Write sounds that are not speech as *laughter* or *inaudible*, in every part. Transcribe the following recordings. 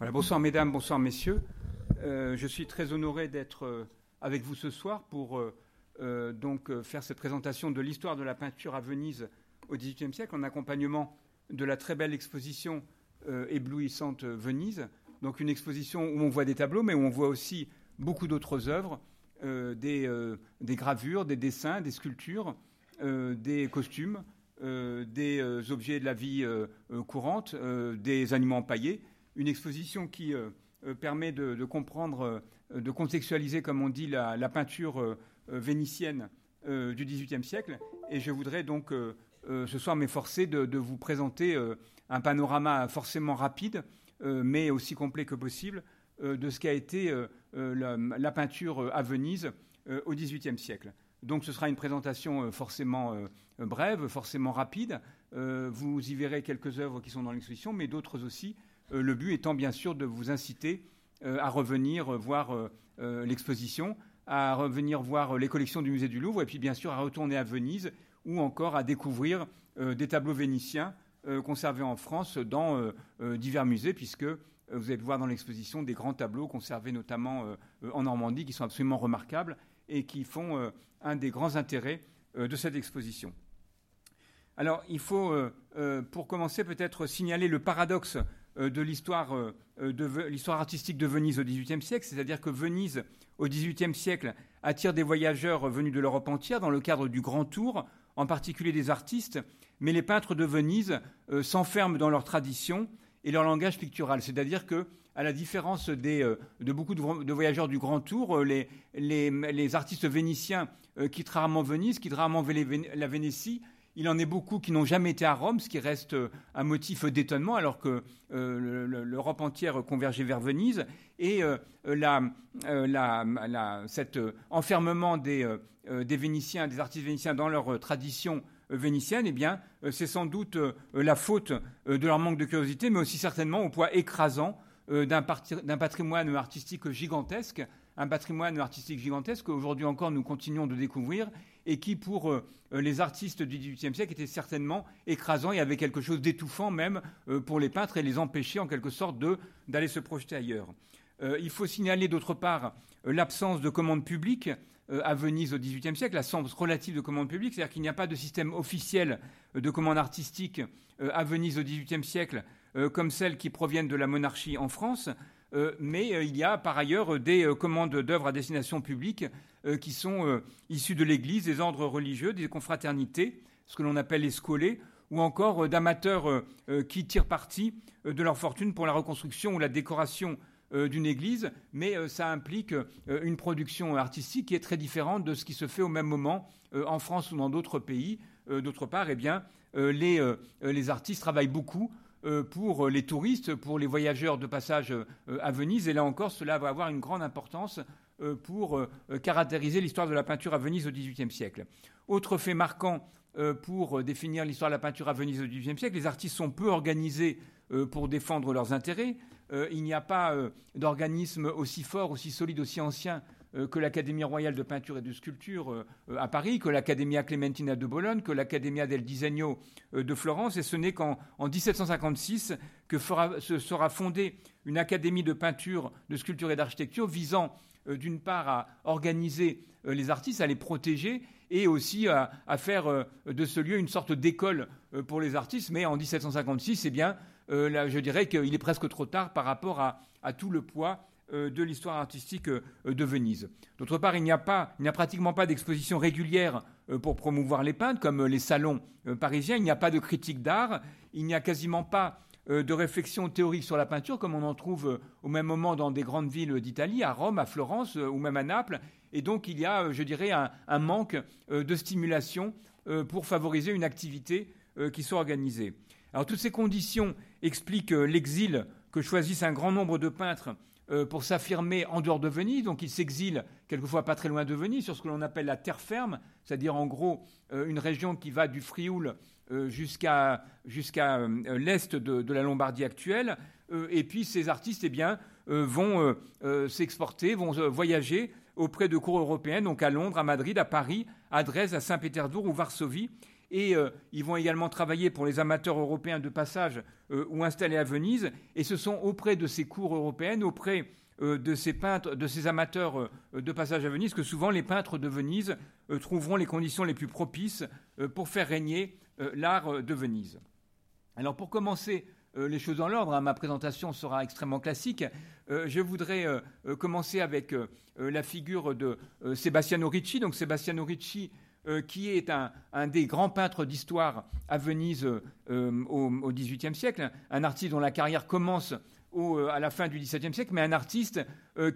Bonsoir mesdames, bonsoir messieurs. Euh, je suis très honoré d'être euh, avec vous ce soir pour euh, faire cette présentation de l'histoire de la peinture à Venise au XVIIIe siècle en accompagnement de la très belle exposition éblouissante Venise. Donc une exposition où on voit des tableaux, mais où on voit aussi beaucoup d'autres œuvres, des, des, gravures, des dessins, des sculptures, des costumes, des objets de la vie courante, des animaux empaillés une exposition qui euh, euh, permet de, comprendre, euh, de contextualiser, comme on dit, la, peinture vénitienne du XVIIIe siècle. Et je voudrais donc ce soir m'efforcer de, vous présenter un panorama forcément rapide, mais aussi complet que possible, de ce qu'a été la, peinture à Venise au XVIIIe siècle. Donc ce sera une présentation forcément brève, forcément rapide. vous y verrez quelques œuvres qui sont dans l'exposition, mais d'autres aussi le but étant bien sûr de vous inciter euh, à revenir voir euh, l'exposition, à revenir voir les collections du musée du Louvre et puis bien sûr à retourner à Venise ou encore à découvrir des tableaux vénitiens conservés en France dans divers musées puisque vous allez voir dans l'exposition des grands tableaux conservés notamment en Normandie qui sont absolument remarquables et qui font un des grands intérêts de cette exposition. Alors, il faut, pour commencer, peut-être signaler le paradoxe euh, de l'histoire euh, de l'histoire artistique de Venise au XVIIIe siècle, c'est-à-dire que Venise au XVIIIe siècle attire des voyageurs venus de l'Europe entière dans le cadre du Grand Tour, en particulier des artistes, mais les peintres de Venise euh, s'enferment dans leur tradition et leur langage pictural, c'est-à-dire que à la différence de beaucoup de, voyageurs du Grand Tour, les, les artistes vénitiens quittent rarement Venise, quittent rarement la Vénétie, il en est beaucoup qui n'ont jamais été à Rome, ce qui reste euh, un motif d'étonnement, alors que euh, l'Europe entière convergeait vers Venise. Et euh, cet enfermement des, Vénitiens, des artistes vénitiens dans leur tradition vénitienne, eh bien, c'est sans doute la faute de leur manque de curiosité, mais aussi certainement au poids écrasant d'un patrimoine artistique gigantesque, un patrimoine artistique gigantesque qu'aujourd'hui encore nous continuons de découvrir et qui, pour euh, les artistes du XVIIIe siècle, était certainement écrasant et avait quelque chose d'étouffant même euh, pour les peintres et les empêcher en quelque sorte d'aller se projeter ailleurs. Euh, il faut signaler d'autre part l'absence de commandes publiques à Venise au XVIIIe siècle, l'absence relative de commandes publiques, c'est-à-dire qu'il n'y a pas de système officiel de commandes artistiques à Venise au XVIIIe siècle, comme celles qui proviennent de la monarchie en France. Mais il y a par ailleurs des commandes d'œuvres à destination publique euh, qui sont euh, issus de l'Église, des ordres religieux, des confraternités, ce que l'on appelle les scolés, ou encore euh, d'amateurs qui tirent parti de leur fortune pour la reconstruction ou la décoration d'une église, mais ça implique une production artistique qui est très différente de ce qui se fait au même moment en France ou dans d'autres pays. D'autre part, eh bien, les, artistes travaillent beaucoup pour les touristes, pour les voyageurs de passage à Venise, et là encore, cela va avoir une grande importance euh, pour euh, caractériser l'histoire de la peinture à Venise au XVIIIe siècle. Autre fait marquant euh, pour définir l'histoire de la peinture à Venise au XVIIIe siècle, les artistes sont peu organisés pour défendre leurs intérêts. il n'y a pas d'organisme aussi fort, aussi solide, aussi ancien que l'Académie royale de peinture et de sculpture à Paris, que l'Academia Clementina de Bologne, que l'Academia del Disegno de Florence, et ce n'est qu'en 1756 que sera fondée une académie de peinture, de sculpture et d'architecture visant euh, d'une part à organiser euh, les artistes, à les protéger et aussi à, faire euh, de ce lieu une sorte d'école pour les artistes. Mais en 1756, eh bien, là, je dirais qu'il est presque trop tard par rapport à, tout le poids de l'histoire artistique de Venise. D'autre part, il n'y a, pas, il n'y a pratiquement pas d'exposition régulière pour promouvoir les peintres, comme les salons parisiens. Il n'y a pas de critique d'art. Il n'y a quasiment pas euh, de réflexion théorique sur la peinture, comme on en trouve euh, au même moment dans des grandes villes d'Italie, à Rome, à Florence euh, ou même à Naples. Et donc il y a, je dirais, un, manque de stimulation pour favoriser une activité qui soit organisée. Alors toutes ces conditions expliquent l'exil que choisissent un grand nombre de peintres pour s'affirmer en dehors de Venise. Donc ils s'exilent quelquefois pas très loin de Venise, sur ce que l'on appelle la terre ferme, c'est-à-dire en gros une région qui va du Frioul euh, jusqu'à euh, l'est de, la Lombardie actuelle. Euh, et puis ces artistes eh bien, vont s'exporter, vont voyager auprès de cours européennes, donc à Londres, à Madrid, à Paris, à Dresde, à Saint-Pétersbourg ou Varsovie. Et ils vont également travailler pour les amateurs européens de passage ou installés à Venise. Et ce sont auprès de ces cours européennes, auprès de ces peintres, de ces amateurs de passage à Venise, que souvent les peintres de Venise trouveront les conditions les plus propices pour faire régner l'art de Venise. Alors pour commencer euh, les choses dans l'ordre. Hein. Ma présentation sera extrêmement classique. Euh, je voudrais euh, commencer avec la figure de Sebastiano Ricci. Donc Sebastiano Ricci, qui est un, des grands peintres d'histoire à Venise au XVIIIe siècle, un artiste dont la carrière commence à la fin du XVIIe siècle, mais un artiste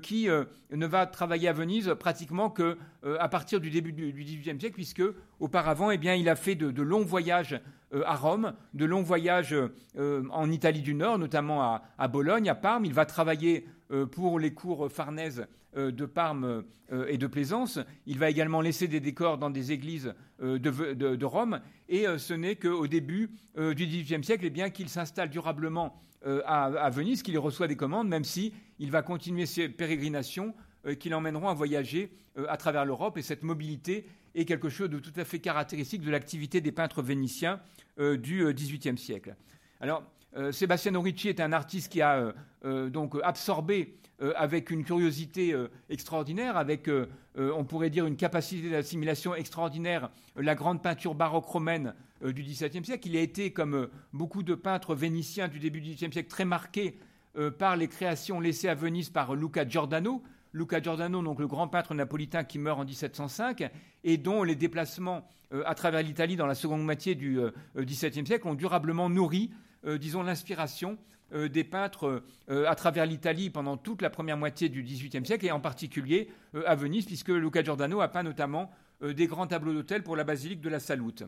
qui ne va travailler à Venise pratiquement que à partir du début du, XVIIIe siècle, puisque auparavant, eh bien, il a fait de longs voyages euh, à Rome, de longs voyages euh, en Italie du Nord, notamment à, Bologne, à Parme. Il va travailler euh, pour les cours farnèses de Parme et de Plaisance. Il va également laisser des décors dans des églises de, Rome. Et ce n'est qu'au début du XVIIIe siècle eh bien, qu'il s'installe durablement à, Venise, qu'il reçoit des commandes, même si il va continuer ses pérégrinations qui l'emmèneront à voyager à travers l'Europe. Et cette mobilité est quelque chose de tout à fait caractéristique de l'activité des peintres vénitiens euh, du XVIIIe euh, siècle. Alors, euh, Sebastiano Ricci est un artiste qui a donc absorbé avec une curiosité extraordinaire, avec, on pourrait dire, une capacité d'assimilation extraordinaire, la grande peinture baroque romaine du XVIIe siècle. Il a été, comme beaucoup de peintres vénitiens du début du XVIIIe siècle, très marqué par les créations laissées à Venise par Luca Giordano, Luca Giordano, donc le grand peintre napolitain qui meurt en 1705, et dont les déplacements euh, à travers l'Italie dans la seconde moitié du XVIIe euh, siècle ont durablement nourri, euh, disons, l'inspiration des peintres à travers l'Italie pendant toute la première moitié du XVIIIe siècle, et en particulier à Venise, puisque Luca Giordano a peint notamment des grands tableaux d'autel pour la basilique de la Salute.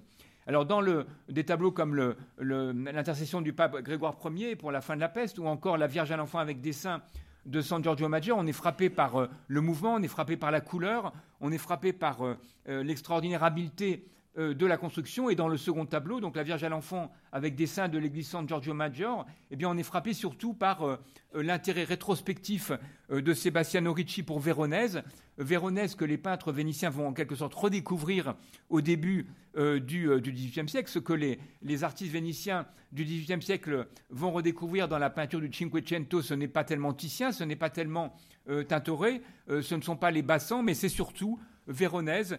Alors dans des tableaux comme l'intercession du pape Grégoire Ier pour la fin de la peste, ou encore la Vierge à l'enfant avec dessin de San Giorgio Maggiore, on est frappé par euh, le mouvement, on est frappé par la couleur, on est frappé par euh, euh, l'extraordinaire habileté de la construction. Et dans le second tableau, donc la Vierge à l'enfant avec dessin de l'église San Giorgio Maggiore, eh bien, on est frappé surtout par l'intérêt rétrospectif de Sebastiano Ricci pour Véronèse. Véronèse que les peintres vénitiens vont en quelque sorte redécouvrir au début euh, du, euh, XVIIIe siècle, ce que les, artistes vénitiens du XVIIIe siècle vont redécouvrir dans la peinture du Cinquecento, ce n'est pas tellement Titien, ce n'est pas tellement euh, Tintoret, ce ne sont pas les bassans, mais c'est surtout Véronèse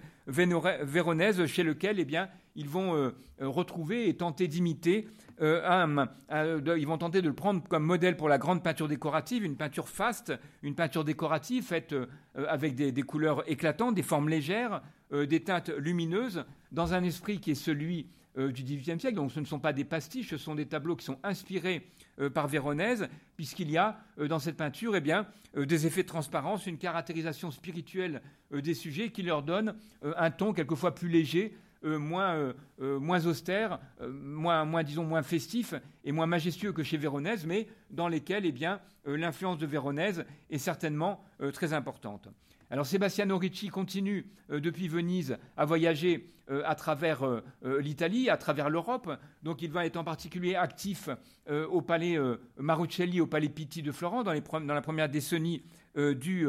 chez lequel eh ils vont retrouver et tenter d'imiter un, ils vont tenter de le prendre comme modèle pour la grande peinture décorative, une peinture faste, une peinture décorative faite avec des, couleurs éclatantes, des formes légères, des teintes lumineuses, dans un esprit qui est celui euh, du XVIIIe siècle. Donc ce ne sont pas des pastiches, ce sont des tableaux qui sont inspirés euh, par Véronèse, puisqu'il y a euh, dans cette peinture eh des effets de transparence, une caractérisation spirituelle des sujets qui leur donne un ton quelquefois plus léger, moins, austère, moins, moins, disons, moins festif et moins majestueux que chez Véronèse, mais dans lesquels eh l'influence de Véronèse est certainement très importante. Alors Sebastiano Ricci continue euh, depuis Venise à voyager euh, à travers euh, l'Italie, à travers l'Europe. Donc il va être en particulier actif au palais Maruccelli, au palais Pitti de Florence dans, la première décennie du,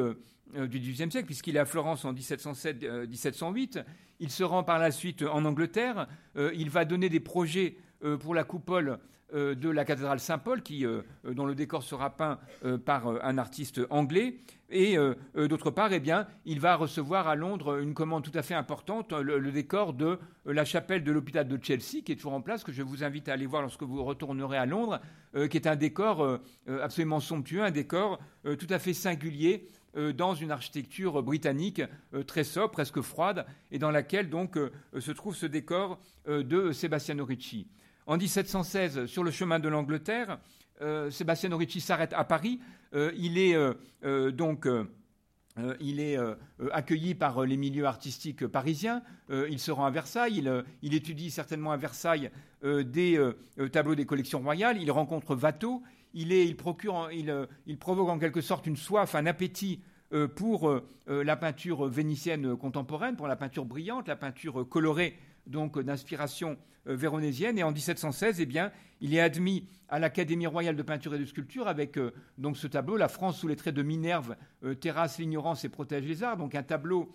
XVIIIe siècle, puisqu'il est à Florence en 1707-1708. Il se rend par la suite en Angleterre. il va donner des projets pour la coupole de la cathédrale Saint-Paul, euh, dont le décor sera peint euh, par un artiste anglais. Et d'autre part, eh bien, il va recevoir à Londres une commande tout à fait importante, le, décor de la chapelle de l'hôpital de Chelsea, qui est toujours en place, que je vous invite à aller voir lorsque vous retournerez à Londres, qui est un décor absolument somptueux, un décor tout à fait singulier dans une architecture britannique très sobre, presque froide, et dans laquelle donc se trouve ce décor de Sebastiano Ricci. En 1716, sur le chemin de l'Angleterre, euh, Sébastien Ricci s'arrête à Paris. Euh, il est euh, donc il est accueilli par les milieux artistiques parisiens. il se rend à Versailles. Il, étudie certainement à Versailles des tableaux des collections royales. Il rencontre Watteau. Il, est, il, procure, il, provoque en quelque sorte une soif, un appétit pour la peinture vénitienne contemporaine, pour la peinture brillante, la peinture colorée donc d'inspiration euh, véronésienne. Et en 1716, eh bien, il est admis à l'Académie royale de peinture et de sculpture avec euh, donc ce tableau, La France sous les traits de Minerve, euh, terrasse l'ignorance et protège les arts. Donc un tableau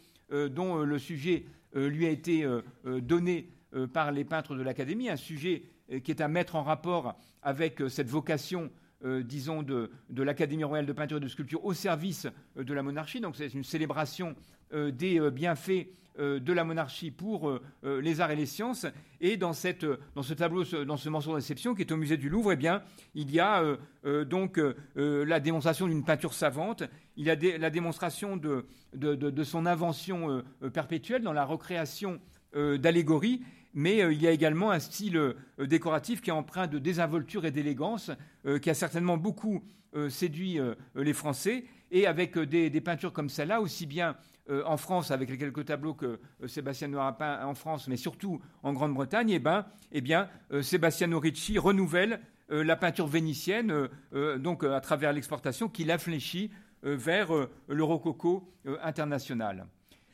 dont le sujet lui a été donné par les peintres de l'Académie, un sujet qui est à mettre en rapport avec cette vocation disons, de, l'Académie royale de peinture et de sculpture au service de la monarchie. Donc c'est une célébration des bienfaits de la monarchie pour les arts et les sciences. Et dans, cette, dans ce tableau, dans ce morceau de réception qui est au musée du Louvre, eh bien, il y a donc la démonstration d'une peinture savante, il y a la démonstration de, de, son invention perpétuelle dans la recréation d'allégories mais euh, il y a également un style euh, décoratif qui est empreint de désinvolture et d'élégance, euh, qui a certainement beaucoup séduit les Français. Et avec des, peintures comme celle-là, aussi bien en France, avec les quelques tableaux que Sébastien Noir a peints en France, mais surtout en Grande-Bretagne, eh, ben, eh bien, Sebastiano Ricci renouvelle la peinture vénitienne, donc à travers l'exportation, qui l'infléchit vers le rococo international.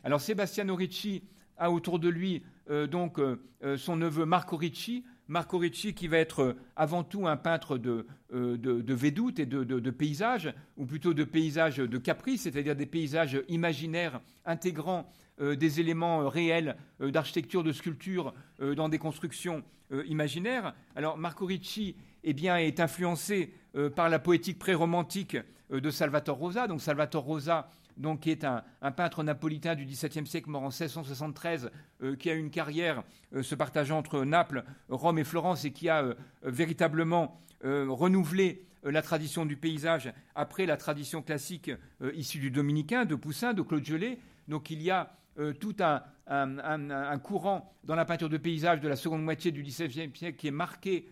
Alors Sebastiano Ricci a autour de lui euh, donc euh, euh, son neveu Marco Ricci, Marco Ricci qui va être avant tout un peintre de, de, védoute et de, de, paysages, ou plutôt de paysages de caprice, c'est-à-dire des paysages imaginaires intégrant des éléments réels d'architecture, de sculpture dans des constructions imaginaires. Alors Marco Ricci eh bien, est influencé par la poétique pré-romantique de Salvatore Rosa. Donc Salvatore Rosa donc, qui est un, peintre napolitain du XVIIe siècle, mort en 1673, euh, qui a une carrière euh, se partageant entre Naples, Rome et Florence, et qui a euh, véritablement renouvelé la tradition du paysage après la tradition classique issue du dominicain, de Poussin, de Claude Gelée. Donc, il y a tout un, un, courant dans la peinture de paysage de la seconde moitié du XVIIe siècle qui est marqué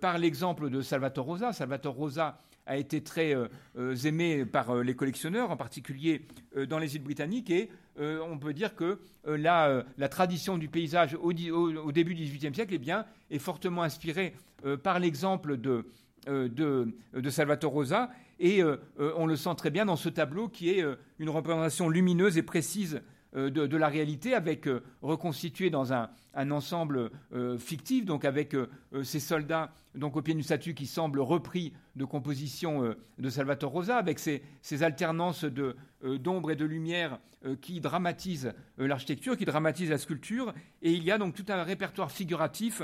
par l'exemple de Salvatore Rosa. Salvatore Rosa a été très euh, euh, aimé par euh, les collectionneurs, en particulier dans les îles britanniques, et on peut dire que la, tradition du paysage au, début du XVIIIe siècle eh est fortement inspirée par l'exemple de, de, de, Salvatore Rosa, et on le sent très bien dans ce tableau qui est une représentation lumineuse et précise de, de, la réalité, avec reconstitué dans un, un ensemble fictif, donc avec ces soldats donc au pied d'une statue qui semble repris de composition euh, de Salvatore Rosa, avec ces, alternances euh, d'ombre et de lumière euh, qui dramatisent l'architecture, qui dramatisent la sculpture. Et il y a donc tout un répertoire figuratif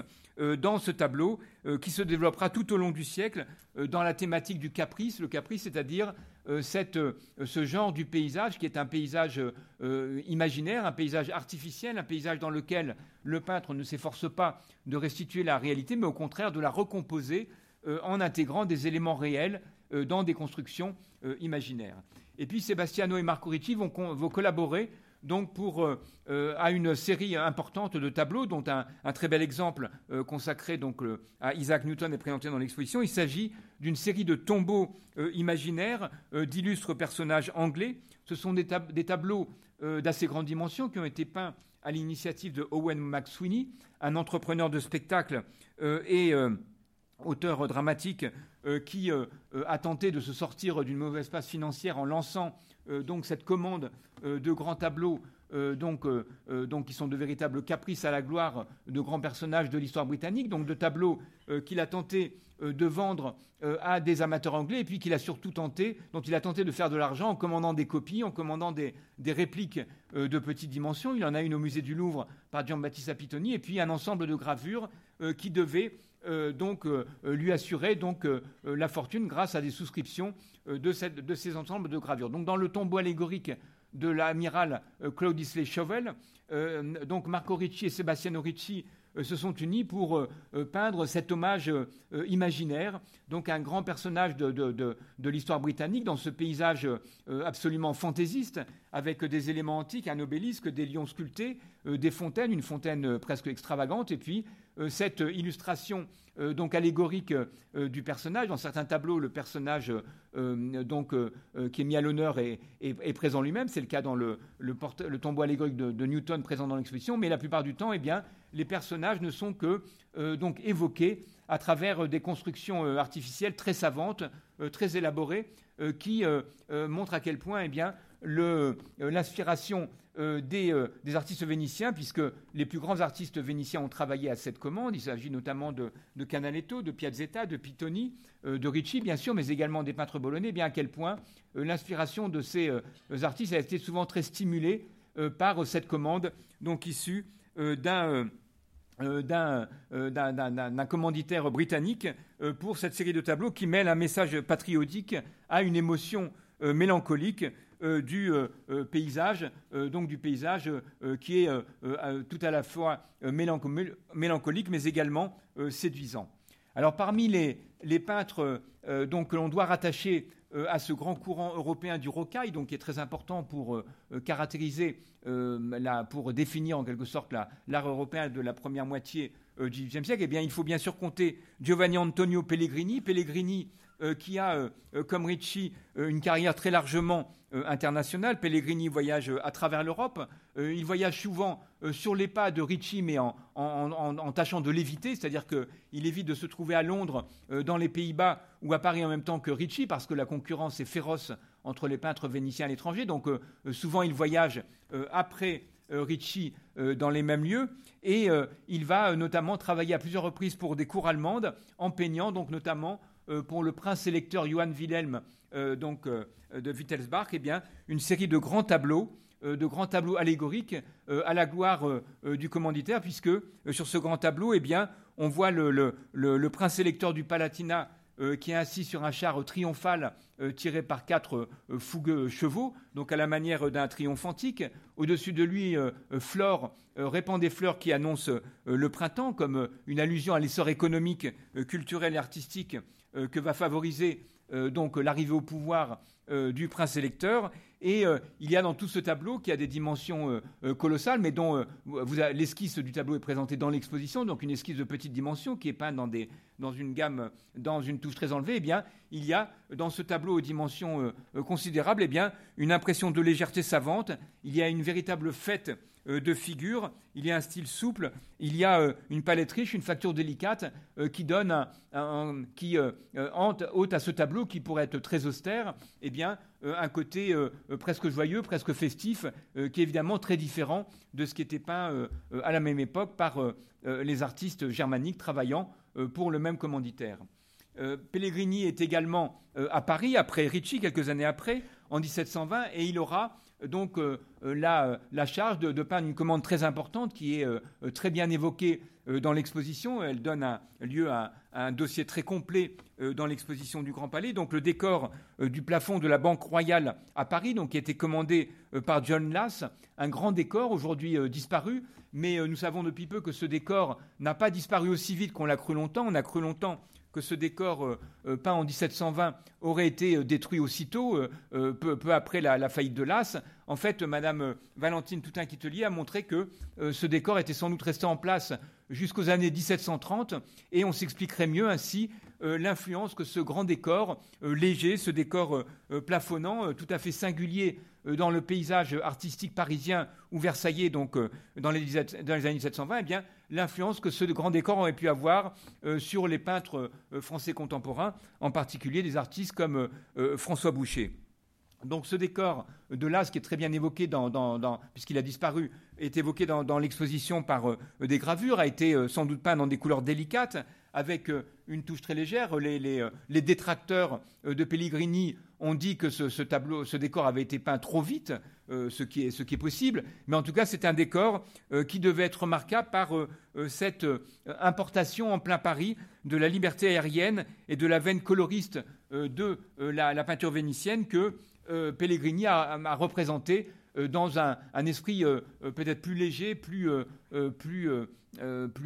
dans ce tableau qui se développera tout au long du siècle dans la thématique du caprice, le caprice, c'est-à-dire ce genre du paysage qui est un paysage imaginaire, un paysage artificiel, un paysage dans lequel le peintre ne s'efforce pas de restituer la réalité, mais au contraire de la recomposer euh, en intégrant des éléments réels euh, dans des constructions euh, imaginaires. Et puis Sebastiano et Marco Ricci vont, collaborer donc pour, à une série importante de tableaux, dont un, très bel exemple consacré donc, à Isaac Newton est présenté dans l'exposition. Il s'agit d'une série de tombeaux imaginaires d'illustres personnages anglais. Ce sont des, des tableaux d'assez grande dimension qui ont été peints à l'initiative de Owen McSweeney, un entrepreneur de spectacle et auteur dramatique euh, qui euh, euh, a tenté de se sortir d'une mauvaise passe financière en lançant donc cette commande de grands tableaux donc, donc, qui sont de véritables caprices à la gloire de grands personnages de l'histoire britannique, donc de tableaux qu'il a tenté de vendre à des amateurs anglais et puis qu'il a surtout tenté, dont il a tenté de faire de l'argent en commandant des copies, en commandant des, répliques de petite dimension. Il en a une au musée du Louvre par Giambattista Pitoni et puis un ensemble de gravures qui devaient euh, donc euh, lui assurer donc euh, la fortune grâce à des souscriptions de, ces ensembles de gravures. Donc dans le tombeau allégorique de l'amiral Claude Isley Chauvel, donc Marco Ricci et Sebastiano Ricci se sont unis pour peindre cet hommage imaginaire, donc un grand personnage de, l'histoire britannique dans ce paysage absolument fantaisiste, avec des éléments antiques, un obélisque, des lions sculptés, des fontaines, une fontaine presque extravagante, et puis euh, cette illustration euh, donc allégorique euh, du personnage. Dans certains tableaux, le personnage donc, qui est mis à l'honneur est, présent lui-même. C'est le cas dans le, tombeau allégorique de, Newton présent dans l'exposition. Mais la plupart du temps, eh bien, les personnages ne sont que donc évoqués à travers des constructions artificielles très savantes, très élaborées, qui montrent à quel point eh bien, l'inspiration euh, euh, des, artistes vénitiens, puisque les plus grands artistes vénitiens ont travaillé à cette commande. Il s'agit notamment de, Canaletto, de Piazzetta, de Pitoni, euh, de Ricci, bien sûr, mais également des peintres bolonais, bien à quel point l'inspiration de ces artistes a été souvent très stimulée par cette commande, donc issue d'un commanditaire britannique pour cette série de tableaux qui mêle un message patriotique à une émotion mélancolique du paysage, donc du paysage qui est tout à la fois mélancolique mais également séduisant. Alors parmi les, peintres donc, que l'on doit rattacher euh, à ce grand courant européen du rocaille, donc qui est très important pour euh, euh, caractériser, pour définir en quelque sorte l'art européen de la première moitié du XVIIIe siècle, eh bien, il faut bien sûr compter Giovanni Antonio Pellegrini. Euh, qui a, euh, euh, comme Ricci, une carrière très largement internationale. Pellegrini voyage à travers l'Europe. il voyage souvent sur les pas de Ricci, mais en, tâchant de l'éviter, c'est-à-dire qu'il évite de se trouver à Londres, dans les Pays-Bas ou à Paris en même temps que Ricci, parce que la concurrence est féroce entre les peintres vénitiens à l'étranger. Donc souvent, il voyage après Ricci dans les mêmes lieux. Et il va notamment travailler à plusieurs reprises pour des cours allemandes, en peignant donc notamment euh, pour le prince électeur Johann Wilhelm euh, donc, euh, de Wittelsbach, eh bien, une série de grands tableaux de grands tableaux allégoriques à la gloire du commanditaire, puisque sur ce grand tableau, eh bien, on voit le, prince électeur du Palatinat qui est assis sur un char triomphal tiré par quatre fougueux chevaux, donc à la manière d'un triomphantique. Au-dessus de lui, Flore répand des fleurs qui annoncent le printemps, comme une allusion à l'essor économique, culturel et artistique euh, que va favoriser euh, donc l'arrivée au pouvoir euh, du prince électeur. Et il y a dans tout ce tableau, qui a des dimensions colossales, mais dont l'esquisse du tableau est présentée dans l'exposition, donc une esquisse de petite dimension qui est peinte dans, des, dans une gamme, dans une touche très enlevée, eh bien, il y a dans ce tableau aux dimensions considérables eh bien, une impression de légèreté savante, il y a une véritable fête euh, de figures, il y a un style souple, il y a euh, une palette riche, une facture délicate euh, qui donne un, qui ôte à ce tableau qui pourrait être très austère, eh bien un côté presque joyeux, presque festif, qui est évidemment très différent de ce qui était peint à la même époque par les artistes germaniques travaillant pour le même commanditaire. Pellegrini est également à Paris, après Ricci, quelques années après, en 1720, et il aura donc euh, euh, euh, la, charge de, peindre une commande très importante qui est très bien évoquée dans l'exposition. Elle donne lieu à, un dossier très complet dans l'exposition du Grand Palais. Donc le décor du plafond de la Banque Royale à Paris, donc, qui a été commandé par John Lass, un grand décor aujourd'hui disparu, mais nous savons depuis peu que ce décor n'a pas disparu aussi vite qu'on l'a cru longtemps. On a cru longtemps que ce décor euh, euh, peint en 1720 aurait été euh, détruit aussitôt, peu, après la, faillite de l'As. En fait, Madame Valentine Toutain-Quitelier a montré que ce décor était sans doute resté en place jusqu'aux années 1730, et on s'expliquerait mieux ainsi l'influence que ce grand décor léger, ce décor plafonnant, tout à fait singulier dans le paysage artistique parisien ou versaillais, donc dans les, dans les années 1720, eh bien, l'influence que ce grand décor aurait pu avoir euh, sur les peintres euh, français contemporains, en particulier des artistes comme euh, François Boucher. Donc ce décor de Las, qui est très bien évoqué, puisqu'il a disparu, est évoqué dans, l'exposition par des gravures, a été sans doute peint dans des couleurs délicates, avec une touche très légère. Les, détracteurs de Pellegrini ont dit que ce, tableau, ce décor avait été peint trop vite, euh, ce, qui est, possible, mais en tout cas c'est un décor euh, qui devait être remarquable par euh, cette importation en plein Paris de la liberté aérienne et de la veine coloriste de la, peinture vénitienne que Pellegrini a, représenté dans un, esprit peut-être plus léger, plus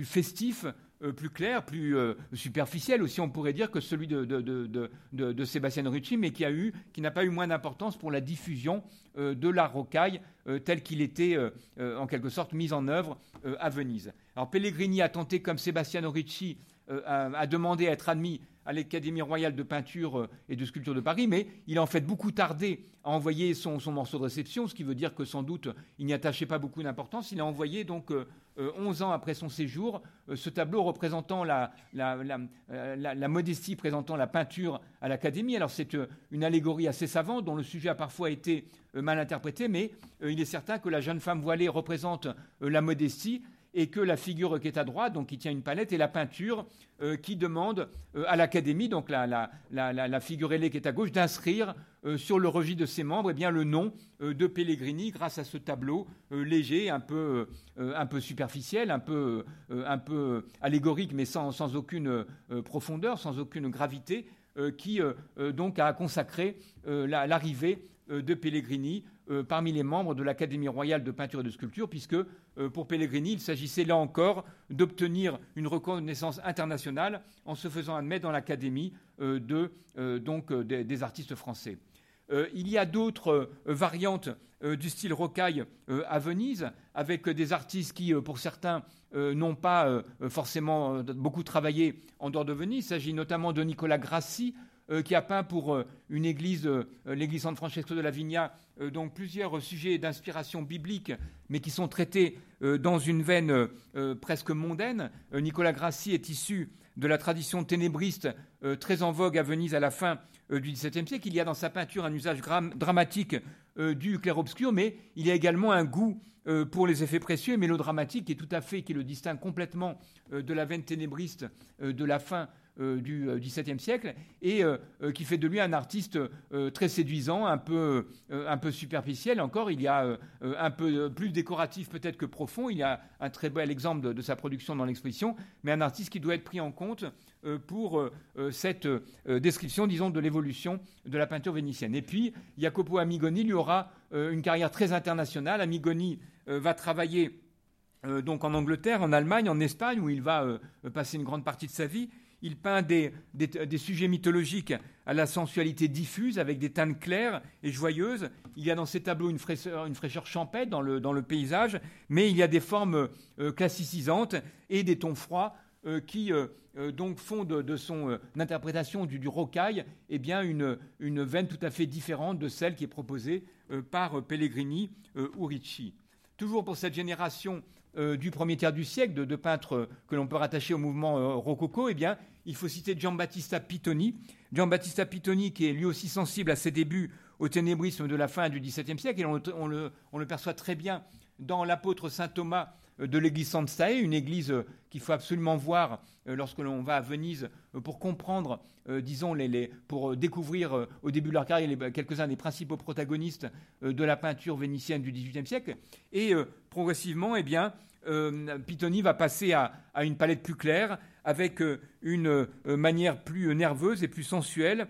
festif, euh, plus clair, plus euh, superficiel aussi, on pourrait dire, que celui de, de, Sébastien Ricci, mais qui a n'a pas eu moins d'importance pour la diffusion euh, de l'art rocaille tel qu'il était en quelque sorte mis en œuvre à Venise. Alors Pellegrini a tenté, comme Sébastien Ricci, à demander à être admis à l'Académie royale de peinture euh, et de sculpture de Paris, mais il a en fait beaucoup tardé à envoyer son, morceau de réception, ce qui veut dire que sans doute il n'y attachait pas beaucoup d'importance. Il a envoyé donc 11 euh, euh, ans après son séjour ce tableau représentant la, la, modestie, présentant la peinture à l'Académie. Alors c'est une allégorie assez savante dont le sujet a parfois été mal interprété, mais il est certain que la jeune femme voilée représente la modestie et que la figure qui est à droite, donc qui tient une palette, est la peinture qui demande à l'Académie, donc la, figure ailée qui est à gauche, d'inscrire sur le registre de ses membres eh bien, le nom de Pellegrini grâce à ce tableau léger, un peu, superficiel, un peu, un peu allégorique, mais sans, sans aucune profondeur, sans aucune gravité, qui donc a consacré l'arrivée de Pellegrini euh, parmi les membres de l'Académie royale de peinture et de sculpture, puisque euh, pour Pellegrini, il s'agissait là encore d'obtenir une reconnaissance internationale en se faisant admettre dans l'Académie euh, des, artistes français. il y a d'autres variantes du style rocaille à Venise, avec des artistes qui, pour certains, n'ont pas forcément beaucoup travaillé en dehors de Venise. Il s'agit notamment de Nicolas Grassi, qui a peint pour euh, une église, euh, l'église San Francesco de la Vigna, donc plusieurs sujets d'inspiration biblique, mais qui sont traités dans une veine presque mondaine. Nicolas Grassi est issu de la tradition ténébriste très en vogue à Venise à la fin du XVIIe siècle. Il y a dans sa peinture un usage dramatique du clair-obscur, mais il y a également un goût pour les effets précieux et mélodramatiques qui est tout à fait, qui le distingue complètement de la veine ténébriste de la fin euh, du XVIIe euh, siècle et euh, qui fait de lui un artiste très séduisant, un peu, un peu superficiel. Encore, il y a un peu plus décoratif peut-être que profond. Il y a un très bel exemple de, sa production dans l'exposition, mais un artiste qui doit être pris en compte pour cette description, disons, de l'évolution de la peinture vénitienne. Et puis, Jacopo Amigoni lui aura une carrière très internationale. Amigoni va travailler donc en Angleterre, en Allemagne, en Espagne, où il va passer une grande partie de sa vie. Il peint des, sujets mythologiques à la sensualité diffuse, avec des teintes claires et joyeuses. Il y a dans ces tableaux une fraîcheur, une fraîcheur champêtre dans le, paysage, mais il y a des formes euh, classicisantes et des tons froids euh, qui euh, donc font de, son interprétation du, rocaille eh bien une, veine tout à fait différente de celle qui est proposée par Pellegrini ou Ricci. Toujours pour cette génération euh, du premier tiers du siècle, de, peintres que l'on peut rattacher au mouvement euh, rococo, eh bien, il faut citer Giambattista Pittoni. Giambattista Pittoni, qui est lui aussi sensible à ses débuts au ténébrisme de la fin du XVIIe siècle, et on le perçoit très bien dans l'apôtre saint Thomas euh, de l'église Sanstae, une église euh, qu'il faut absolument voir euh, lorsque l'on va à Venise pour comprendre, disons, pour découvrir au début de leur carrière quelques-uns des principaux protagonistes de la peinture vénitienne du XVIIIe siècle. Et progressivement, eh bien, Pitoni va passer à, une palette plus claire, avec une manière plus nerveuse et plus sensuelle.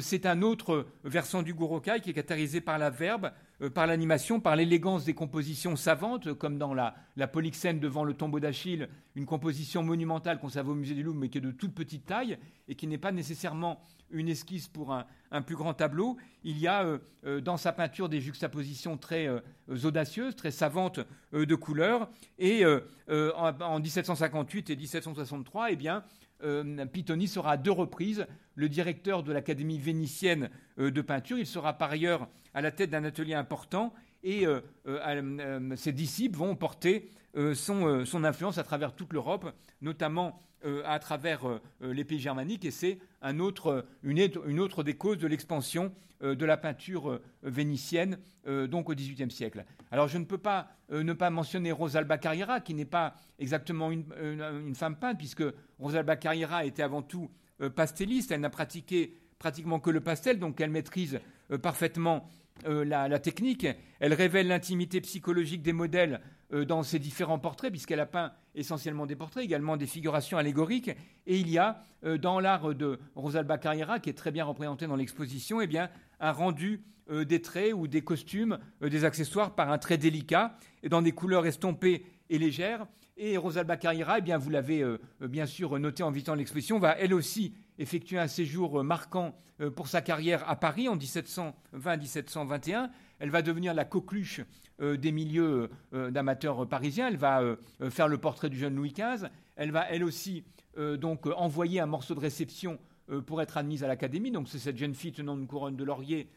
C'est un autre versant du Gourokai qui est caractérisé par la verbe, euh, par l'animation, par l'élégance des compositions savantes, comme dans la, Polyxène devant le tombeau d'Achille, une composition monumentale savait au musée du Louvre, mais qui est de toute petite taille et qui n'est pas nécessairement une esquisse pour un, plus grand tableau. Il y a euh, euh, dans sa peinture des juxtapositions très audacieuses, très savantes de couleurs. Et en, 1758 et 1763, eh bien, Pitoni sera à deux reprises le directeur de l'Académie vénitienne de peinture. Il sera par ailleurs à la tête d'un atelier important et euh, euh, euh, ses disciples vont porter son, influence à travers toute l'Europe, notamment à travers les pays germaniques, et c'est une, autre des causes de l'expansion de la peinture vénitienne donc au XVIIIe siècle. Alors je ne peux pas ne pas mentionner Rosalba Carriera, qui n'est pas exactement une, une, femme peintre, puisque Rosalba Carriera était avant tout pastelliste, elle n'a pratiqué pratiquement que le pastel, donc elle maîtrise parfaitement euh, la, technique, elle révèle l'intimité psychologique des modèles euh, dans ses différents portraits, puisqu'elle a peint essentiellement des portraits, également des figurations allégoriques. Et il y a, euh, dans l'art de Rosalba Carriera, qui est très bien représenté dans l'exposition, eh bien, un rendu des traits ou des costumes, des accessoires par un trait délicat, et dans des couleurs estompées et légères. Et Rosalba Carriera, eh bien, vous l'avez bien sûr noté en visitant l'exposition, va elle aussi effectué un séjour euh, marquant euh, pour sa carrière à Paris en 1720-1721. Elle va devenir la coqueluche euh, des milieux d'amateurs parisiens. Elle va faire le portrait du jeune Louis XV. Elle va elle aussi donc envoyer un morceau de réception pour être admise à l'Académie. Donc c'est cette jeune fille tenant une couronne de laurier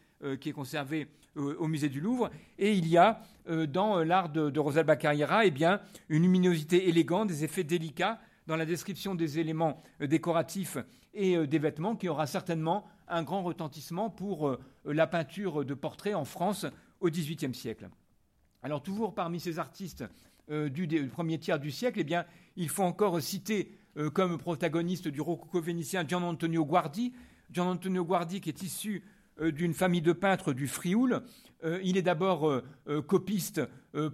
qui est conservée au musée du Louvre. Et il y a dans l'art de, Rosalba Carriera eh bien, une luminosité élégante, des effets délicats dans la description des éléments décoratifs et euh, des vêtements qui aura certainement un grand retentissement pour euh, la peinture de portrait en France au XVIIIe siècle. Alors toujours parmi ces artistes du, premier tiers du siècle, eh bien, il faut encore citer comme protagoniste du rococo vénitien Gian Antonio Guardi. Gian Antonio Guardi qui est issu d'une famille de peintres du Frioul. il est d'abord copiste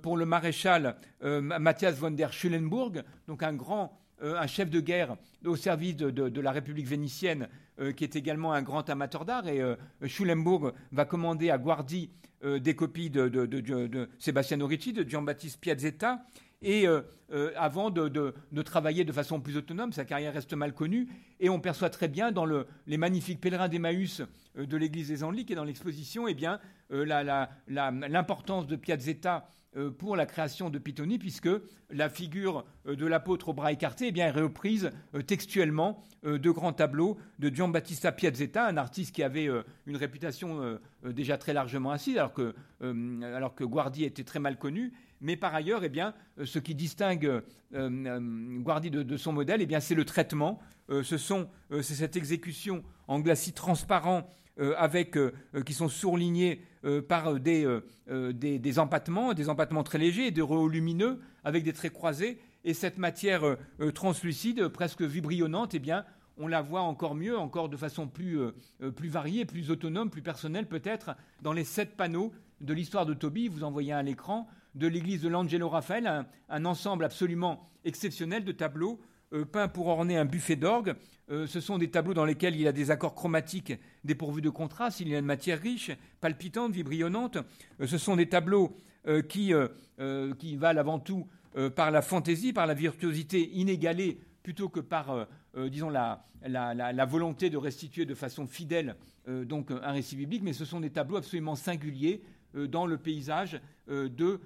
pour le maréchal Matthias von der Schulenburg, donc un grand un chef de guerre au service de la République vénitienne euh, qui est également un grand amateur d'art. Et euh, Schulenburg va commander à Guardi euh, des copies de, de, Sebastiano Ricci, de Giambattista Piazzetta. Et avant de, travailler de façon plus autonome, sa carrière reste mal connue. Et on perçoit très bien dans le, les magnifiques pèlerins d'Emmaüs de l'église des Angliques et dans l'exposition eh bien, l'importance de Piazzetta euh, pour la création de Pitoni, puisque la figure euh, de l'apôtre au bras écarté eh bien, est reprise euh, textuellement de grands tableaux de Giambattista Piazzetta, un artiste qui avait une réputation déjà très largement assise, alors que, alors que Guardi était très mal connu. Mais par ailleurs, eh bien, ce qui distingue Guardi de, son modèle, eh bien, c'est le traitement. ce sont, c'est cette exécution en glacis transparent avec, qui sont surlignés euh, par euh, euh, des, des, empattements, des empattements très légers, des rehauts lumineux avec des traits croisés. Et cette matière translucide, presque vibrionnante, eh bien, on la voit encore mieux, encore de façon plus, plus variée, plus autonome, plus personnelle peut-être, dans les sept panneaux de l'histoire de Toby. Vous en voyez à l'écran, de l'église de l'Angelo Raphaël, un, ensemble absolument exceptionnel de tableaux peints pour orner un buffet d'orgue, euh, ce sont des tableaux dans lesquels il y a des accords chromatiques dépourvus de contraste, il y a une matière riche, palpitante, vibrionnante. Euh, ce sont des tableaux euh, qui, valent avant tout par la fantaisie, par la virtuosité inégalée, plutôt que par, disons, la, volonté de restituer de façon fidèle un récit biblique, mais ce sont des tableaux absolument singuliers dans le paysage de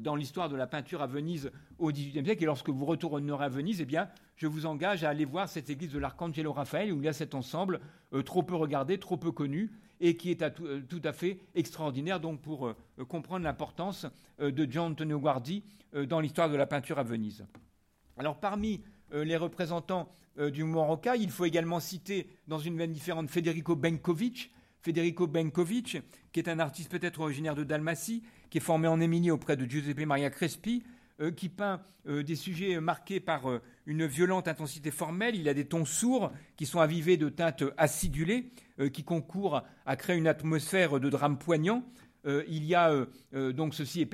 dans l'histoire de la peinture à Venise au XVIIIe siècle. Et lorsque vous retournerez à Venise, eh bien, je vous engage à aller voir cette église de l'Arcangelo Raphaël, où il y a cet ensemble euh, trop peu regardé, trop peu connu, et qui est euh, tout, à fait extraordinaire donc pour euh, comprendre l'importance de Gian Antonio Guardi dans l'histoire de la peinture à Venise. Alors parmi les représentants du mouvement Rocca, il faut également citer dans une veine différente Federico Benkovic, Federico Benkovic, qui est un artiste peut-être originaire de Dalmatie, qui est formé en Émilie auprès de Giuseppe Maria Crespi, qui peint des sujets marqués par une violente intensité formelle, il a des tons sourds qui sont avivés de teintes acidulées, euh, qui concourent à créer une atmosphère de drame poignant. Euh, il y a euh, donc ceci est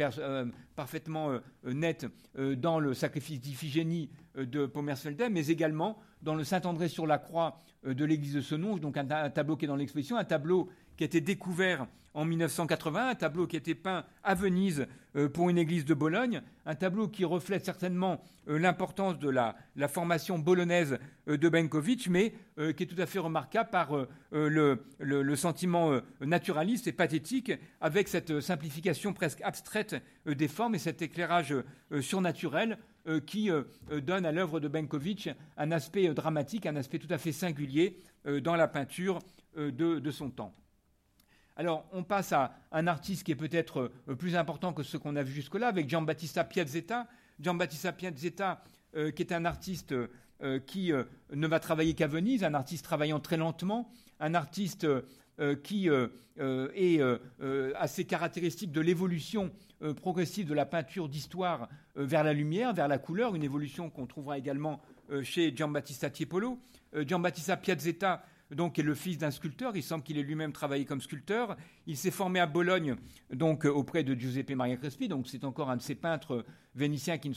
parfaitement net dans le sacrifice d'Iphigénie de Pomersfelden, mais également dans le Saint-André sur la croix de l'église de Senonge, donc un, tableau qui est dans l'exposition, un tableau qui a été découvert en 1980, un tableau qui a été peint à Venise euh, pour une église de Bologne, un tableau qui reflète certainement euh, l'importance de la, formation bolognaise euh, de Benkovic, mais qui est tout à fait remarquable par le, sentiment naturaliste et pathétique, avec cette simplification presque abstraite des formes et cet éclairage surnaturel qui donne à l'œuvre de Benkovic un aspect dramatique, un aspect tout à fait singulier dans la peinture de son temps. Alors, on passe à un artiste qui est peut-être euh, plus important que ce qu'on a vu jusque-là, avec Giambattista Piazzetta. Giambattista Piazzetta, euh, qui est un artiste euh, qui ne va travailler qu'à Venise, un artiste travaillant très lentement, un artiste qui est assez caractéristique de l'évolution progressive de la peinture d'histoire vers la lumière, vers la couleur, une évolution qu'on trouvera également chez Giambattista Tiepolo. Giambattista Piazzetta donc est le fils d'un sculpteur. Il semble qu'il ait lui-même travaillé comme sculpteur. Il s'est formé à Bologne, donc euh, auprès de Giuseppe Maria Crespi. Donc c'est encore un de ces peintres vénitiens qui,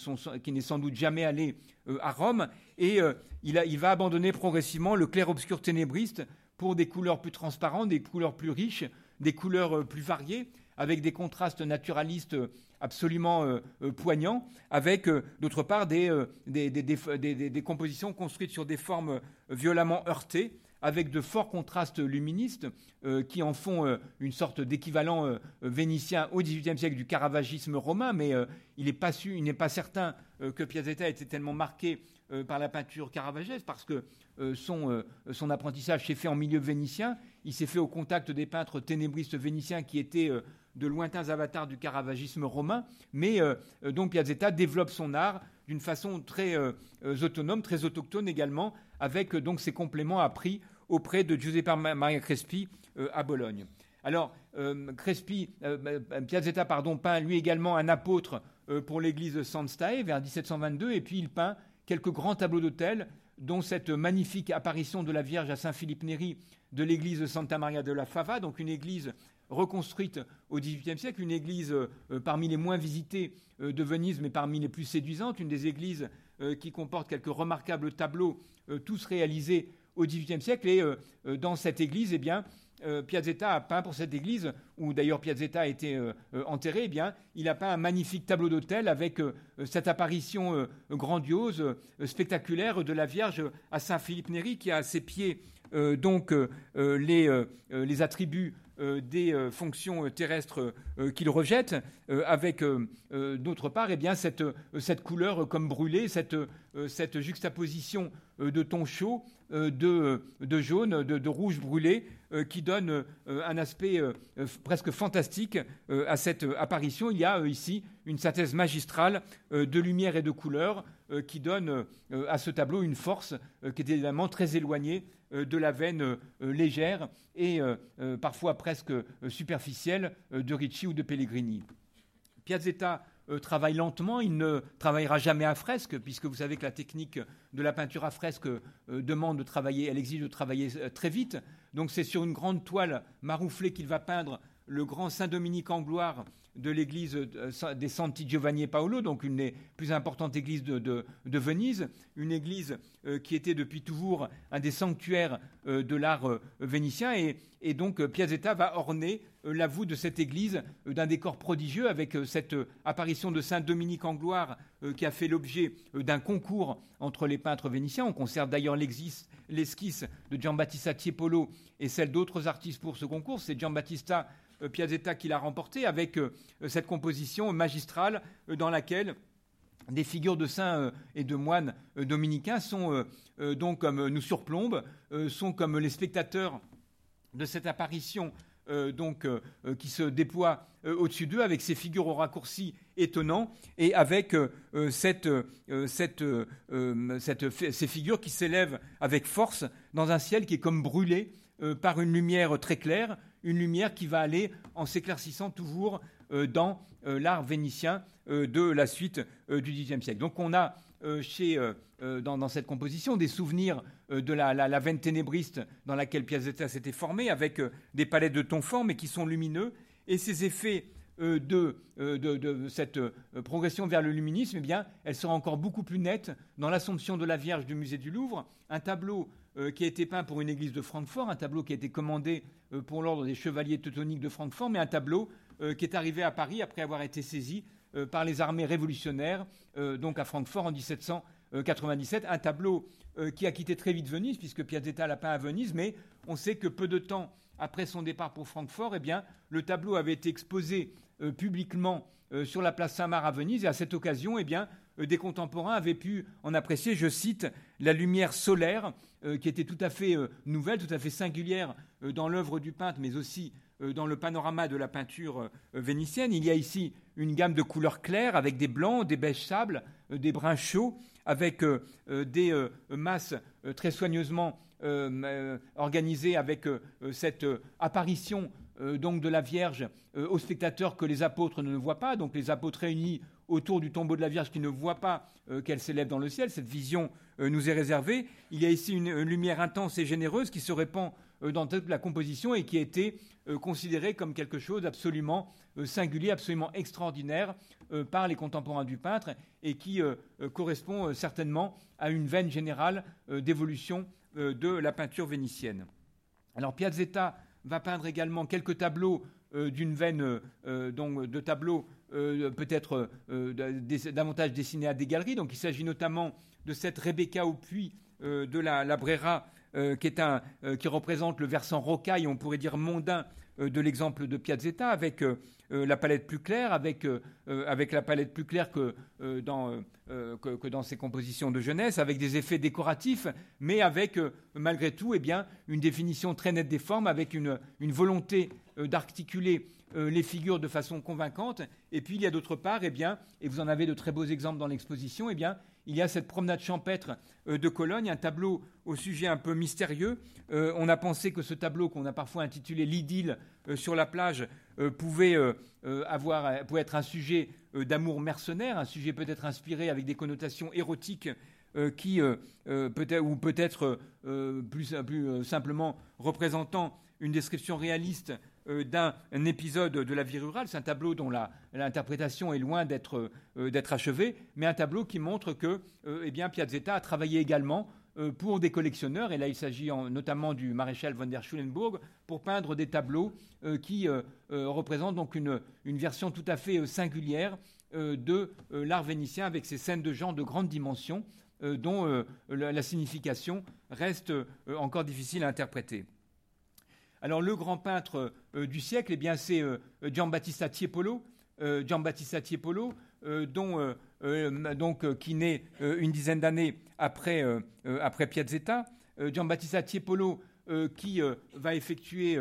n'est sans doute jamais allé euh, à Rome. Et euh, il, va abandonner progressivement le clair-obscur ténébriste pour des couleurs plus transparentes, des couleurs plus riches, des couleurs plus variées, avec des contrastes naturalistes absolument poignants, avec d'autre part des, des, compositions construites sur des formes violemment heurtées, avec de forts contrastes luministes euh, qui en font euh, une sorte d'équivalent euh, vénitien au XVIIIe siècle du caravagisme romain, mais il n'est pas, pas, certain que Piazzetta ait été tellement marqué par la peinture caravagese parce que son, son, apprentissage s'est fait en milieu vénitien, il s'est fait au contact des peintres ténébristes vénitiens qui étaient de lointains avatars du caravagisme romain, mais donc Piazzetta développe son art d'une façon très autonome, très autochtone également, avec donc ses compléments appris auprès de Giuseppe Maria Crespi euh, à Bologne. Alors, euh, Crespi, euh, Piazzetta pardon, peint lui également un apôtre pour l'église de Sanstae vers 1722, et puis il peint quelques grands tableaux d'autel, dont cette magnifique apparition de la Vierge à Saint-Philippe Néri de l'église Santa Maria de la Fava, donc une église reconstruite au XVIIIe siècle, une église euh, parmi les moins visitées euh, de Venise, mais parmi les plus séduisantes, une des églises euh, qui comporte quelques remarquables tableaux, tous réalisés au XVIIIe siècle. Et dans cette église, eh bien, Piazzetta a peint pour cette église, où d'ailleurs Piazzetta a été enterré, eh bien, il a peint un magnifique tableau d'autel avec cette apparition grandiose, spectaculaire de la Vierge à Saint-Philippe Néri, qui a à ses pieds donc les, attributs euh, des euh, fonctions terrestres euh, qu'il rejette, avec d'autre part eh bien, cette, cette, couleur comme brûlée, cette, cette juxtaposition de tons chauds, de, de, jaune, de, de rouge brûlé, qui donne un aspect presque fantastique à cette apparition. Il y a ici une synthèse magistrale de lumière et de couleur qui donne à ce tableau une force qui est évidemment très éloignée euh, de la veine euh, légère et euh, parfois presque superficielle de Ricci ou de Pellegrini. Piazzetta travaille lentement, il ne travaillera jamais à fresque, puisque vous savez que la technique de la peinture à fresque demande de travailler, elle exige de travailler très vite. Donc c'est sur une grande toile marouflée qu'il va peindre le grand Saint-Dominique en gloire de l'église euh, des Santi Giovanni et Paolo, donc une des plus importantes églises de, Venise, une église euh, qui était depuis toujours un des sanctuaires euh, de l'art vénitien. Et, et, donc Piazzetta va orner la voûte de cette église d'un décor prodigieux avec cette apparition de Saint Dominique en gloire qui a fait l'objet d'un concours entre les peintres vénitiens. On conserve d'ailleurs l'esquisse de Giambattista Tiepolo et celle d'autres artistes pour ce concours. C'est Giambattista Piazzetta qui l'a remporté avec cette composition magistrale euh, dans laquelle des figures de saints et de moines dominicains sont donc nous surplombent, sont comme les spectateurs de cette apparition donc qui se déploie au-dessus d'eux avec ces figures au raccourci étonnant et avec ces figures qui s'élèvent avec force dans un ciel qui est comme brûlé par une lumière très claire, une lumière qui va aller en s'éclaircissant toujours euh, dans euh, l'art vénitien euh, de la suite du Xe siècle. Donc on a chez, dans, cette composition des souvenirs de la, veine ténébriste dans laquelle Piazzetta s'était formé, avec des palettes de tons forts mais qui sont lumineux, et ces effets de, cette progression vers le luminisme, eh bien, elle sera encore beaucoup plus nette dans l'Assomption de la Vierge du musée du Louvre, un tableau qui a été peint pour une église de Francfort, un tableau qui a été commandé euh, pour l'ordre des chevaliers teutoniques de Francfort, mais un tableau euh, qui est arrivé à Paris après avoir été saisi euh, par les armées révolutionnaires, donc à Francfort en 1797. Un tableau qui a quitté très vite Venise, puisque Piazzetta l'a peint à Venise, mais on sait que peu de temps après son départ pour Francfort, eh bien, le tableau avait été exposé publiquement sur la place Saint-Marc à Venise, et à cette occasion, eh des contemporains avaient pu en apprécier, je cite, la lumière solaire, qui était tout à fait nouvelle, tout à fait singulière euh, dans l'œuvre du peintre, mais aussi euh, dans le panorama de la peinture euh, vénitienne. Il y a ici une gamme de couleurs claires avec des blancs, des beiges sables, des bruns chauds, avec des masses très soigneusement organisées avec cette apparition donc de la Vierge aux spectateurs que les apôtres ne voient pas, donc les apôtres réunis autour du tombeau de la Vierge qui ne voient pas qu'elle s'élève dans le ciel. Cette vision nous est réservée. Il y a ici une lumière intense et généreuse qui se répand euh, dans toute la composition et qui a été euh, considéré comme quelque chose d'absolument euh, singulier, absolument extraordinaire par les contemporains du peintre et qui correspond certainement à une veine générale d'évolution de la peinture vénitienne. Alors Piazzetta va peindre également quelques tableaux d'une veine donc, de tableaux peut-être davantage dessinés à des galeries. Donc il s'agit notamment de cette Rebecca au puits de la Brera euh, qui, est un, euh, qui représente le versant rocaille, on pourrait dire mondain, euh, de l'exemple de Piazzetta, avec la palette plus claire, avec, avec la palette plus claire que, dans, que, dans ses compositions de jeunesse, avec des effets décoratifs, mais avec malgré tout eh bien, une définition très nette des formes, avec une, une volonté d'articuler les figures de façon convaincante. Et puis il y a d'autre part, eh bien, et vous en avez de très beaux exemples dans l'exposition, eh bien, il y a cette promenade champêtre de Cologne, un tableau au sujet un peu mystérieux. on a pensé que ce tableau qu'on a parfois intitulé L'idylle sur la plage pouvait, avoir, pouvait être un sujet d'amour mercenaire, un sujet peut-être inspiré avec des connotations érotiques qui peut-être ou peut-être plus, simplement représentant une description réaliste euh, d'un épisode de la vie rurale. C'est un tableau dont l'interprétation est loin euh, d'être achevée, mais un tableau qui montre que euh, eh Piazzetta a travaillé également pour des collectionneurs, et là il s'agit notamment du maréchal von der Schulenburg, pour peindre des tableaux qui représentent donc une, version tout à fait singulière de l'art vénitien avec ces scènes de genre de grande dimension dont la signification reste encore difficile à interpréter. Alors le grand peintre euh, du siècle, eh bien c'est euh, Giambattista Tiepolo, euh, Giambattista Tiepolo, donc, qui naît une dizaine d'années après, après Piazzetta. Giambattista Tiepolo qui va effectuer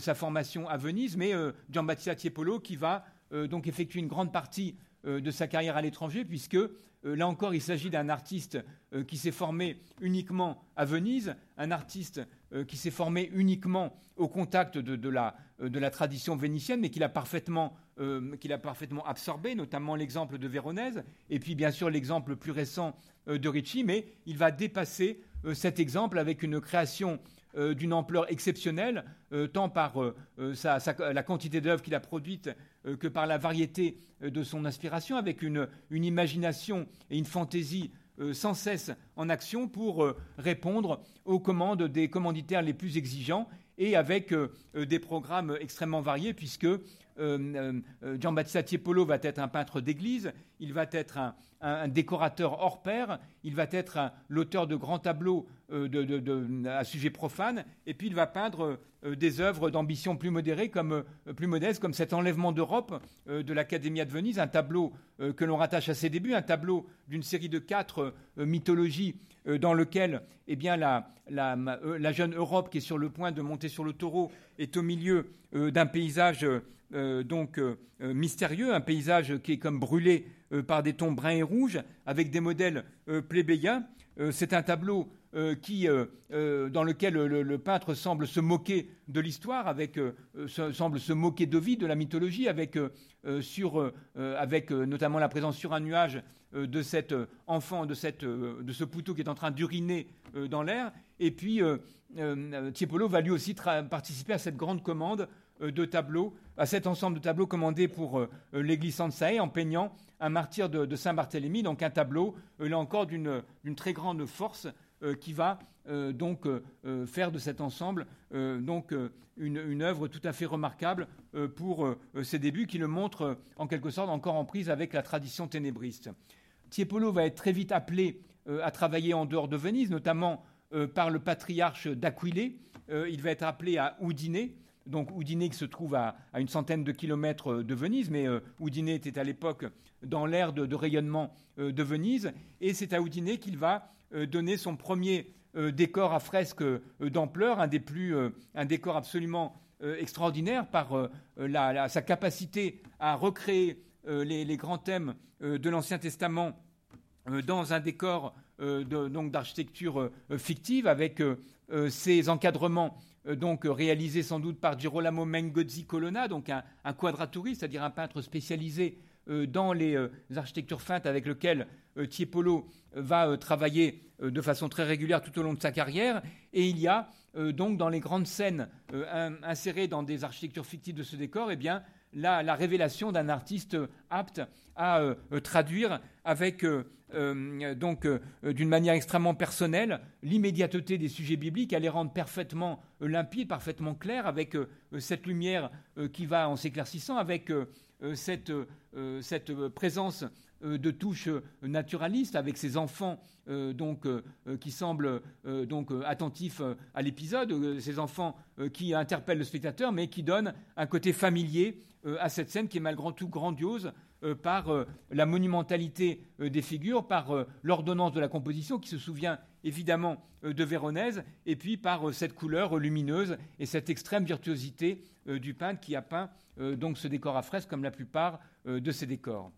sa formation à Venise, mais Giambattista Tiepolo qui va donc effectuer une grande partie de sa carrière à l'étranger, puisque là encore il s'agit d'un artiste qui s'est formé uniquement à Venise, un artiste euh, qui s'est formé uniquement au contact de, la, euh, de la, tradition vénitienne, mais qu'il a, parfaitement, euh, a parfaitement absorbé, notamment l'exemple de Véronèse, et puis bien sûr l'exemple plus récent de Ricci, mais il va dépasser cet exemple avec une création d'une ampleur exceptionnelle, tant par la quantité d'œuvres qu'il a produites que par la variété de son inspiration, avec une, une imagination et une fantaisie sans cesse en action pour euh, répondre aux commandes des commanditaires les plus exigeants et avec euh, des programmes extrêmement variés puisque Giambattista Tiepolo va être un peintre d'église, il va être un, décorateur hors pair, il va être l'auteur de grands tableaux à sujet profane, et puis il va peindre des œuvres d'ambition plus modérée, comme, plus modeste, comme cet enlèvement d'Europe de l'Académie de Venise, un tableau que l'on rattache à ses débuts, un tableau d'une série de quatre mythologies dans lequel eh bien, la, la, jeune Europe qui est sur le point de monter sur le taureau est au milieu d'un paysage donc mystérieux, un paysage qui est comme brûlé par des tons bruns et rouges, avec des modèles plébéiens. C'est un tableau euh, qui, euh, euh, dans lequel le, peintre semble se moquer de l'histoire, avec, semble se moquer de vie, de la mythologie, avec, sur, avec notamment la présence sur un nuage de cet enfant, de, cette, de ce poutou qui est en train d'uriner dans l'air. Et puis, Tiepolo va lui aussi participer à cette grande commande de tableaux, à cet ensemble de tableaux commandés pour l'église San Sae en peignant un martyr de, Saint-Barthélemy, donc un tableau, là encore, d'une très grande force euh, qui va euh, donc euh, faire de cet ensemble donc une, œuvre tout à fait remarquable pour ses débuts, qui le montre en quelque sorte encore en prise avec la tradition ténébriste. Tiepolo va être très vite appelé à travailler en dehors de Venise, notamment par le patriarche d'Aquilée. il va être appelé à Udine, donc Udine qui se trouve à, une centaine de kilomètres de Venise, mais Udine était à l'époque dans l'ère de, rayonnement de Venise, et c'est à Udine qu'il va euh, donné son premier euh, décor à fresque euh, d'ampleur, un, décor absolument extraordinaire par sa capacité à recréer les, grands thèmes de l'Ancien Testament dans un décor d'architecture fictive avec ses encadrements donc réalisés sans doute par Girolamo Mengozzi Colonna, donc un, quadraturiste, c'est-à-dire un peintre spécialisé dans les architectures feintes avec lequel Tiepolo va travailler euh, de façon très régulière tout au long de sa carrière. Et il y a euh, donc dans les grandes scènes euh, insérées dans des architectures fictives de ce décor, eh bien, la, révélation d'un artiste apte à traduire avec donc d'une manière extrêmement personnelle l'immédiateté des sujets bibliques, à les rendre parfaitement limpides, parfaitement clairs, avec cette lumière qui va en s'éclaircissant, avec cette, cette présence euh, de touche naturaliste avec ses enfants euh, donc, euh, qui semblent donc attentifs à l'épisode, ces enfants qui interpellent le spectateur, mais qui donnent un côté familier à cette scène qui est malgré tout grandiose par la monumentalité des figures, par l'ordonnance de la composition qui se souvient évidemment de Véronèse, et puis par cette couleur lumineuse et cette extrême virtuosité du peintre qui a peint donc ce décor à fresque comme la plupart de ses décors.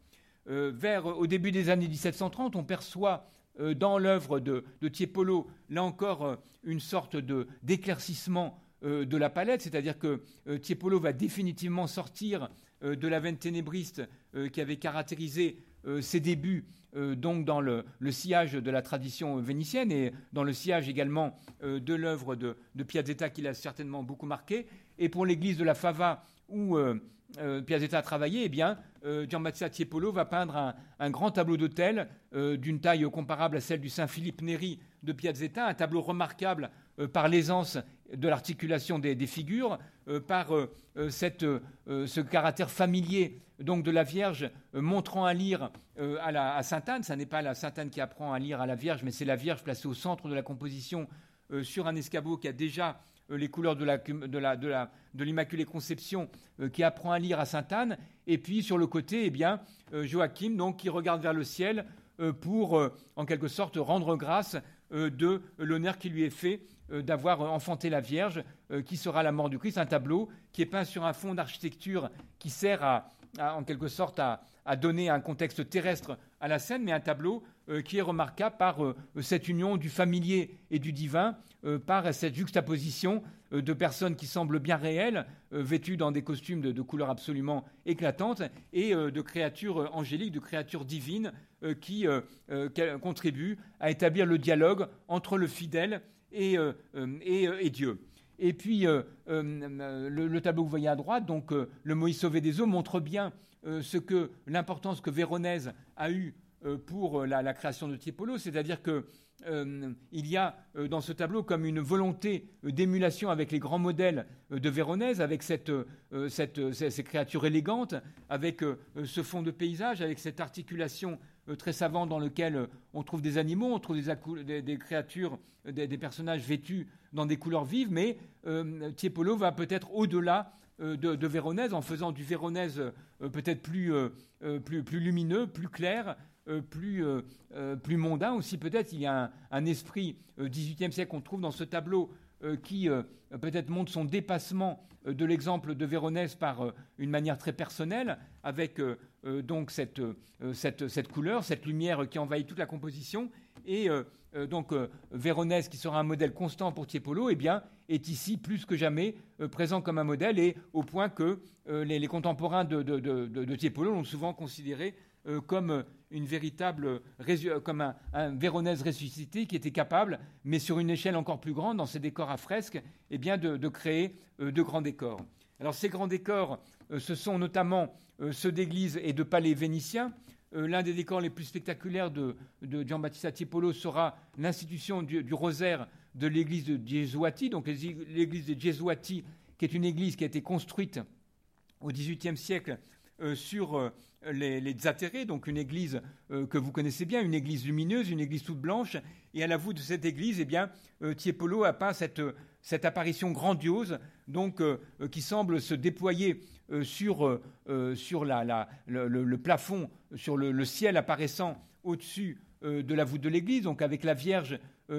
vers au début des années 1730, on perçoit dans l'œuvre de, de Tiepolo, là encore, une sorte d'éclaircissement de la palette, c'est-à-dire que Tiepolo va définitivement sortir de la veine ténébriste qui avait caractérisé ses débuts donc dans le, sillage de la tradition vénitienne et dans le sillage également de l'œuvre de, de Piazzetta qui l'a certainement beaucoup marqué. Et pour l'église de la Fava, où euh, euh, Piazzetta a travaillé, eh bien, euh, Giambattista Tiepolo va peindre un, grand tableau d'autel d'une taille comparable à celle du Saint-Philippe Néri de Piazzetta, un tableau remarquable par l'aisance de l'articulation des, figures, par ce caractère familier donc de la Vierge montrant à lire à, à Sainte-Anne. Ce n'est pas la Sainte-Anne qui apprend à lire à la Vierge, mais c'est la Vierge placée au centre de la composition sur un escabeau qui a déjà euh, les couleurs de l'Immaculée Conception euh, qui apprend à lire à Sainte-Anne, et puis sur le côté, eh bien, euh, Joachim, donc, qui regarde vers le ciel pour, en quelque sorte, rendre grâce de l'honneur qui lui est fait d'avoir enfanté la Vierge, qui sera la mort du Christ, un tableau qui est peint sur un fond d'architecture qui sert à, en quelque sorte à, donner un contexte terrestre à la scène, mais un tableau qui est remarquable par cette union du familier et du divin, euh, par cette juxtaposition euh, de personnes qui semblent bien réelles, euh, vêtues dans des costumes de, couleurs absolument éclatantes, et de créatures angéliques, de créatures divines qui contribuent à établir le dialogue entre le fidèle Dieu. Et puis, le, tableau que vous voyez à droite, donc le Moïse sauvé des eaux, montre bien ce que l'importance que Véronèse a eue pour la, création de Tiepolo, c'est-à-dire que euh, il y a euh, dans ce tableau comme une volonté euh, d'émulation avec les grands modèles de Véronèse, avec cette, ces créatures élégantes, avec ce fond de paysage, avec cette articulation très savante dans laquelle on trouve des animaux, on trouve des, créatures, des, personnages vêtus dans des couleurs vives, mais Tiepolo va peut-être au-delà de, Véronèse en faisant du Véronèse peut-être plus, plus, lumineux, plus clair, euh, plus, euh, euh, plus mondain aussi. Peut-être il y a un, esprit XVIIIe siècle qu'on trouve dans ce tableau qui peut-être montre son dépassement de l'exemple de Véronèse par une manière très personnelle, avec donc cette, cette, cette, couleur, cette lumière qui envahit toute la composition. Et donc Véronèse, qui sera un modèle constant pour Tiepolo, eh bien, est ici plus que jamais présent comme un modèle, et au point que les, contemporains de, de, de, de Tiepolo l'ont souvent considéré comme une véritable, comme un, Véronèse ressuscité qui était capable, mais sur une échelle encore plus grande, dans ces décors à fresques, eh bien de, créer euh, de grands décors. Alors ces grands décors, euh, ce sont notamment euh, ceux d'églises et de palais vénitiens. L'un des décors les plus spectaculaires de, Giambattista Tiepolo sera l'institution du, rosaire de l'église de Gesuati, donc l'église de Gesuati, qui est une église qui a été construite au XVIIIe siècle sur les, les donc une église euh, que vous connaissez bien, une église lumineuse, une église toute blanche. Et à la voûte de cette église, eh bien, euh, Tiepolo a peint cette, cette apparition grandiose, donc euh, qui semble se déployer sur, sur le, plafond, sur le, ciel apparaissant au-dessus de la voûte de l'église, donc avec la Vierge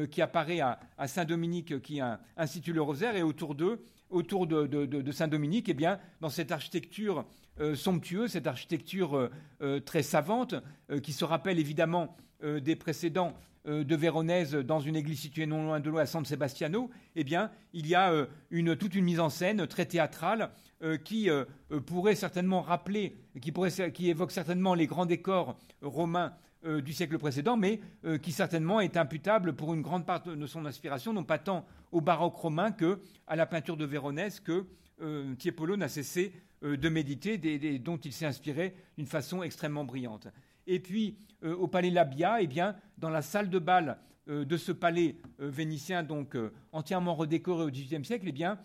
qui apparaît à, Saint-Dominique qui institue le rosaire, et autour d'eux, autour de, Saint-Dominique, eh bien, dans cette architecture euh, somptueux, cette architecture euh, euh, très savante, qui se rappelle évidemment des précédents de Véronèse dans une église située non loin de l'eau à San Sebastiano, eh bien, il y a toute une mise en scène très théâtrale qui pourrait certainement rappeler, qui, qui évoque certainement les grands décors romains du siècle précédent, mais qui certainement est imputable pour une grande part de son inspiration, non pas tant au baroque romain que à la peinture de Véronèse que Tiepolo n'a cessé euh, de méditer, dont il s'est inspiré d'une façon extrêmement brillante. Et puis, euh, au palais Labia, eh bien, dans la salle de bal euh, de ce palais vénitien, donc entièrement redécoré au XVIIIe siècle, eh bien,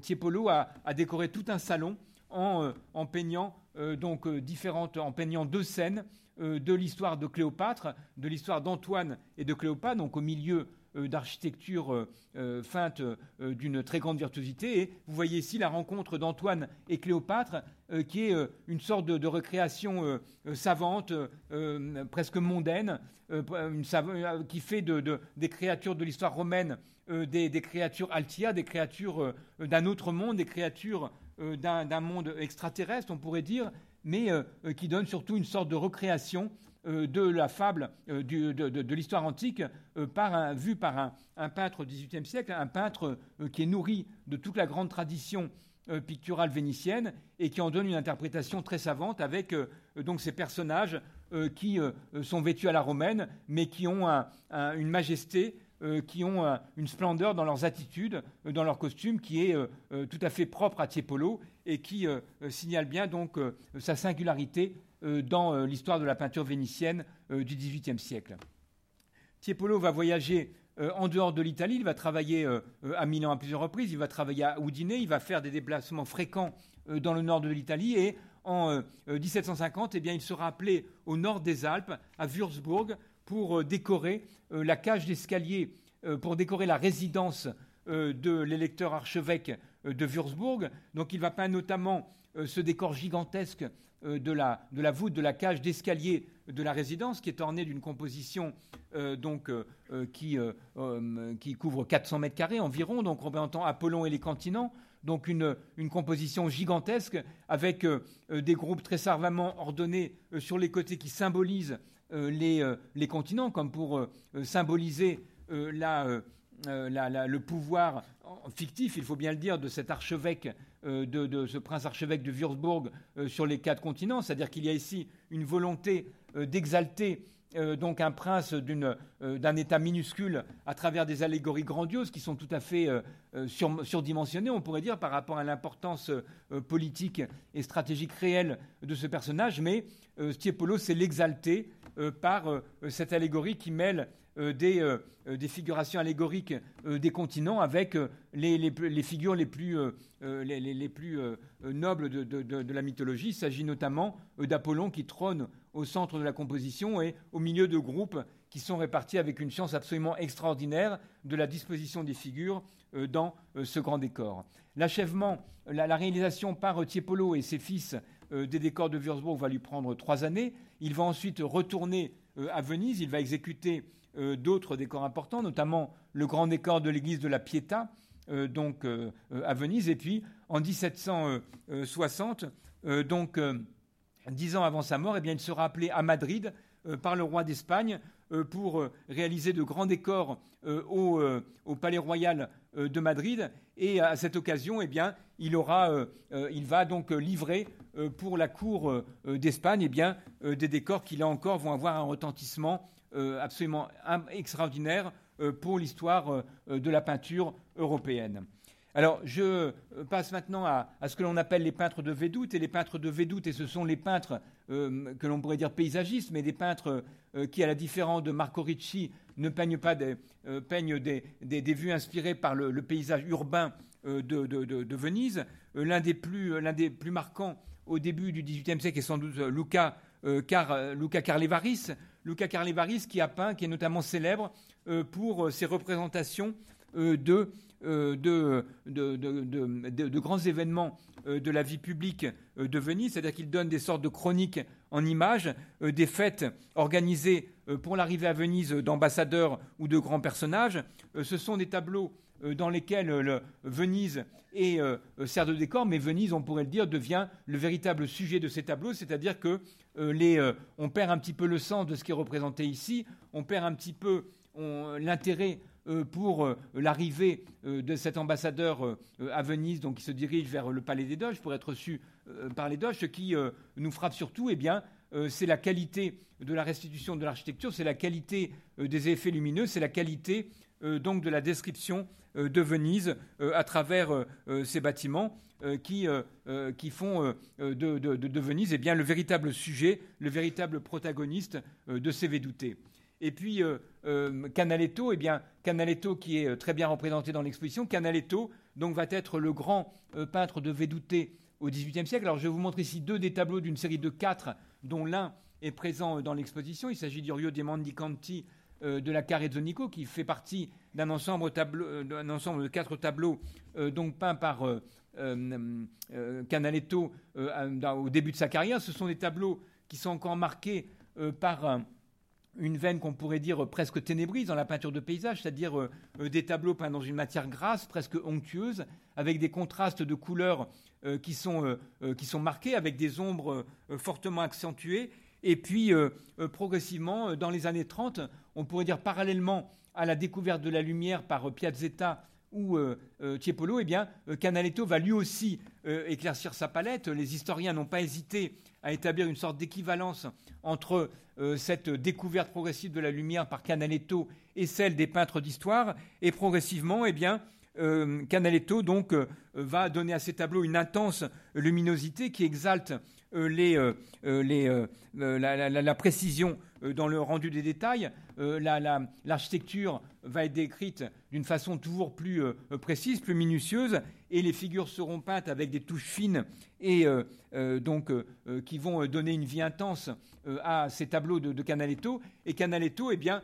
Tiepolo a, décoré tout un salon en, peignant donc différentes, en peignant deux scènes de l'histoire de Cléopâtre, de l'histoire d'Antoine et de Cléopâtre, donc au milieu euh, d'architecture euh, euh, feinte d'une très grande virtuosité. Et vous voyez ici la rencontre d'Antoine et Cléopâtre, qui est une sorte de, recréation savante, presque mondaine, qui fait de, des créatures de l'histoire romaine des, des, créatures altières, des créatures d'un autre monde, des créatures d'un monde extraterrestre, on pourrait dire, mais qui donne surtout une sorte de recréation de la fable de, l'histoire antique par vue par un, peintre du XVIIIe siècle, un peintre qui est nourri de toute la grande tradition picturale vénitienne et qui en donne une interprétation très savante avec donc ces personnages qui sont vêtus à la romaine mais qui ont une majesté euh, qui ont une splendeur dans leurs attitudes, euh, dans leur costume, qui est euh, tout à fait propre à Tiepolo et qui signale bien donc sa singularité dans l'histoire de la peinture vénitienne du XVIIIe siècle. Tiepolo va voyager en dehors de l'Italie, il va travailler à Milan à plusieurs reprises, il va travailler à Udine, il va faire des déplacements fréquents dans le nord de l'Italie. Et en 1750, eh bien, il sera appelé au nord des Alpes, à Würzburg, pour euh, décorer euh, la cage d'escalier, euh, pour décorer la résidence de l'électeur archevêque de Würzburg. Donc il va peindre notamment ce décor gigantesque de la, de la, voûte de la cage d'escalier de la résidence, qui est ornée d'une composition donc, qui, qui, couvre 400 mètres carrés environ, donc représentant Apollon et les continents. Donc une, une composition gigantesque avec des groupes très savamment ordonnés sur les côtés qui symbolisent euh, euh, les, continents, comme pour euh, le pouvoir fictif, il faut bien le dire, de cet archevêque, de, ce prince archevêque de Würzburg sur les quatre continents. C'est-à-dire qu'il y a ici une volonté d'exalter donc un prince d'un État minuscule à travers des allégories grandioses qui sont tout à fait surdimensionnées, on pourrait dire, par rapport à l'importance politique et stratégique réelle de ce personnage. Mais Stiepolo, c'est l'exalter euh, par euh, cette allégorie qui mêle euh, des, figurations allégoriques des continents avec les, figures les plus, nobles de, la mythologie. Il s'agit notamment d'Apollon qui trône au centre de la composition et au milieu de groupes qui sont répartis avec une science absolument extraordinaire de la disposition des figures dans ce grand décor. L'achèvement, la, réalisation par Tiepolo et ses fils des décors de Würzburg va lui prendre trois années. Il va ensuite retourner euh, à Venise, il va exécuter euh, d'autres décors importants, notamment le grand décor de l'église de la Pietà, euh, donc à Venise. Et puis en 1760, donc dix ans avant sa mort, eh bien, il sera appelé à Madrid par le roi d'Espagne pour réaliser de grands décors au, Palais Royal de Madrid. Et à cette occasion, eh bien, il, aura, il va donc livrer euh, pour la cour euh, euh, d'Espagne, eh bien, des décors qui, là encore, vont avoir un retentissement absolument extraordinaire pour l'histoire de la peinture européenne. Alors, je passe maintenant à, ce que l'on appelle les peintres de Védoute. Et les peintres de Védoute, et ce sont les peintres que l'on pourrait dire paysagistes, mais des peintres qui, à la différence de Marco Ricci, ne peignent pas des, peignent des, des, vues inspirées par le, paysage urbain de, de, Venise. L'un des, l'un des plus marquants au début du XVIIIe siècle est sans doute euh, Luca, euh, euh, Luca Carlevaris. Luca Carlevaris qui a peint, qui est notamment célèbre pour ses représentations de, de, grands événements de la vie publique de Venise, c'est-à-dire qu'il donne des sortes de chroniques en images, des fêtes organisées pour l'arrivée à Venise d'ambassadeurs ou de grands personnages. ce sont des tableaux euh, dans lesquels euh, Venise euh, sert de décor, mais Venise, on pourrait le dire, devient le véritable sujet de ces tableaux, c'est-à-dire que on perd un petit peu le sens de ce qui est représenté ici, on perd un petit peu l'intérêt pour l'arrivée de cet ambassadeur à Venise, donc qui se dirige vers le palais des Doges pour être reçu par les Doges. Ce qui nous frappe surtout, eh bien, c'est la qualité de la restitution de l'architecture, c'est la qualité des effets lumineux, c'est la qualité donc de la description euh, de Venise euh, à travers euh, ces bâtiments qui, qui font de, Venise eh bien, le véritable sujet, le véritable protagoniste de ces védoutés. Et puis Canaletto, eh bien, Canaletto qui est très bien représenté dans l'exposition, Canaletto donc, va être le grand peintre de védouté au XVIIIe siècle. Alors je vous montrer ici deux des tableaux d'une série de quatre, dont l'un est présent dans l'exposition. Il s'agit du Rio dei Mandicanti de la Carrezzonico, qui fait partie d'un ensemble, euh, de quatre tableaux euh, donc peints par euh, Canaletto au début de sa carrière. Ce sont des tableaux qui sont encore marqués par une veine qu'on pourrait dire presque ténébrise dans la peinture de paysage, c'est-à-dire des tableaux peints dans une matière grasse, presque onctueuse, avec des contrastes de couleurs qui, sont, qui sont marqués, avec des ombres fortement accentuées. Et puis, progressivement, dans les années 30, on pourrait dire parallèlement à la découverte de la lumière par Piazzetta ou euh, euh, Tiepolo, eh bien, euh, Canaletto va lui aussi éclaircir sa palette. Les historiens n'ont pas hésité à établir une sorte d'équivalence entre cette découverte progressive de la lumière par Canaletto et celle des peintres d'histoire. Et progressivement, eh bien, Canaletto donc va donner à ses tableaux une intense luminosité qui exalte la, précision dans le rendu des détails. L'architecture va être décrite d'une façon toujours plus euh, précise, plus minutieuse, et les figures seront peintes avec des touches fines et euh, euh, donc qui vont donner une vie intense à ces tableaux de, Canaletto. Et Canaletto, eh bien,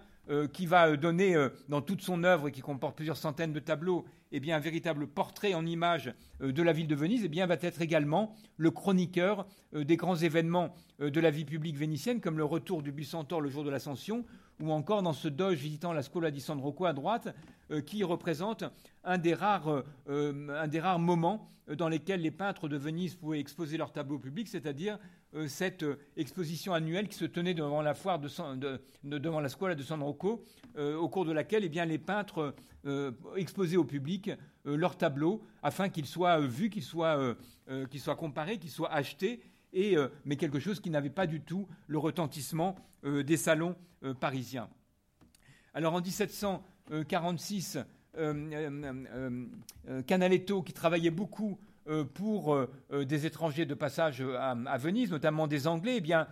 qui va donner dans toute son œuvre, qui comporte plusieurs centaines de tableaux, eh bien, un véritable portrait en image de la ville de Venise, eh bien, va être également le chroniqueur des grands événements de la vie publique vénitienne, comme le retour du Bucentaure le jour de l'Ascension, ou encore dans ce doge visitant la Scuola di San Rocco à droite, euh, qui représente un des, rares, euh, moments dans lesquels les peintres de Venise pouvaient exposer leurs tableaux publics, c'est-à-dire euh, cette exposition annuelle qui se tenait devant la foire de, Scuola de San Rocco, au cours de laquelle eh bien, les peintres exposaient au public leurs tableaux afin qu'ils soient vus, qu'ils soient, soient comparés, qu'ils soient achetés et, mais quelque chose qui n'avait pas du tout le retentissement des salons parisiens. Alors en 1700, 46, euh, euh, euh, Canaletto, qui travaillait beaucoup pour des étrangers de passage à, Venise, notamment des Anglais, eh bien,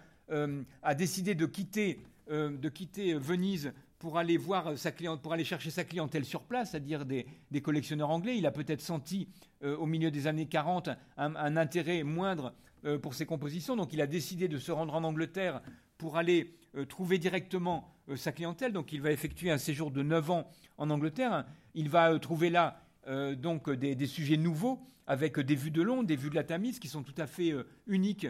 a décidé de quitter, de quitter Venise pour aller voir sa pour aller chercher sa clientèle sur place, c'est-à-dire des, collectionneurs anglais. Il a peut-être senti au milieu des années 40 un, intérêt moindre pour ses compositions, donc il a décidé de se rendre en Angleterre pour aller trouver directement euh, sa clientèle. Donc il va effectuer un séjour de 9 ans en Angleterre. Il va euh, trouver là euh, donc des, sujets nouveaux avec des vues de Londres, des vues de la Tamise qui sont tout à fait uniques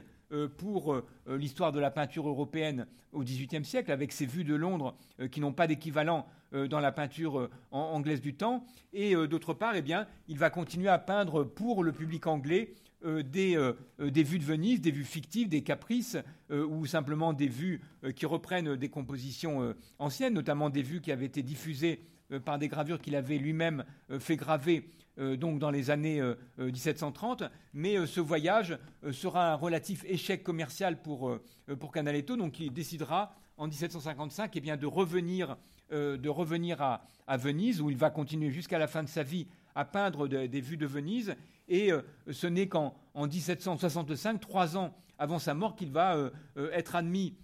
pour l'histoire de la peinture européenne au XVIIIe siècle, avec ces vues de Londres qui n'ont pas d'équivalent dans la peinture anglaise du temps. Et d'autre part, eh bien, il va continuer à peindre pour le public anglais euh, euh, euh, des, vues de Venise, des vues fictives, des caprices, ou simplement des vues qui reprennent des compositions anciennes, notamment des vues qui avaient été diffusées par des gravures qu'il avait lui-même fait graver donc dans les années 1730. Mais ce voyage sera un relatif échec commercial pour, pour Canaletto, donc il décidera en 1755 eh bien, de revenir, de revenir à, Venise, où il va continuer jusqu'à la fin de sa vie à peindre des vues de Venise. Et euh, ce n'est qu'en 1765, trois ans avant sa mort, qu'il va euh, euh, être admis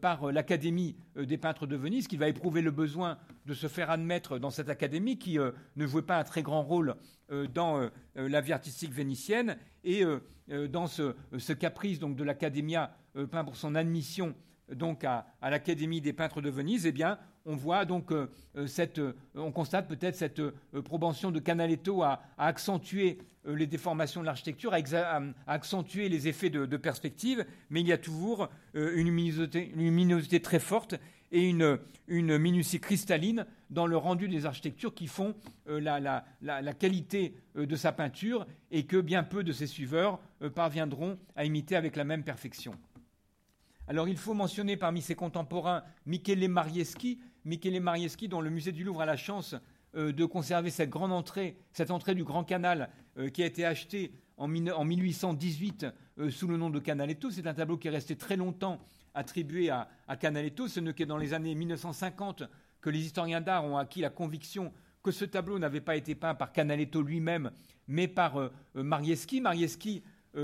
par l'Académie des peintres de Venise, qu'il va éprouver le besoin de se faire admettre dans cette académie qui ne jouait pas un très grand rôle dans la vie artistique vénitienne. Et dans ce, caprice donc, de l'Académia peint pour son admission donc à, l'Académie des peintres de Venise, eh bien, euh, euh, euh, on constate peut-être cette propension de Canaletto à, accentuer les déformations de l'architecture, à, accentuer les effets de, perspective, mais il y a toujours une luminosité, très forte et une, minutie cristalline dans le rendu des architectures qui font la, qualité de sa peinture et que bien peu de ses suiveurs parviendront à imiter avec la même perfection. Alors il faut mentionner parmi ses contemporains Michele Marieschi, Michele Marieschi dont le musée du Louvre a la chance euh, de conserver cette grande entrée, cette entrée du Grand Canal euh, qui a été achetée en, 1818 euh, sous le nom de Canaletto. C'est un tableau qui est resté très longtemps attribué à, Canaletto. Ce n'est que dans les années 1950 que les historiens d'art ont acquis la conviction que ce tableau n'avait pas été peint par Canaletto lui-même, mais par Marieschi. Marieschi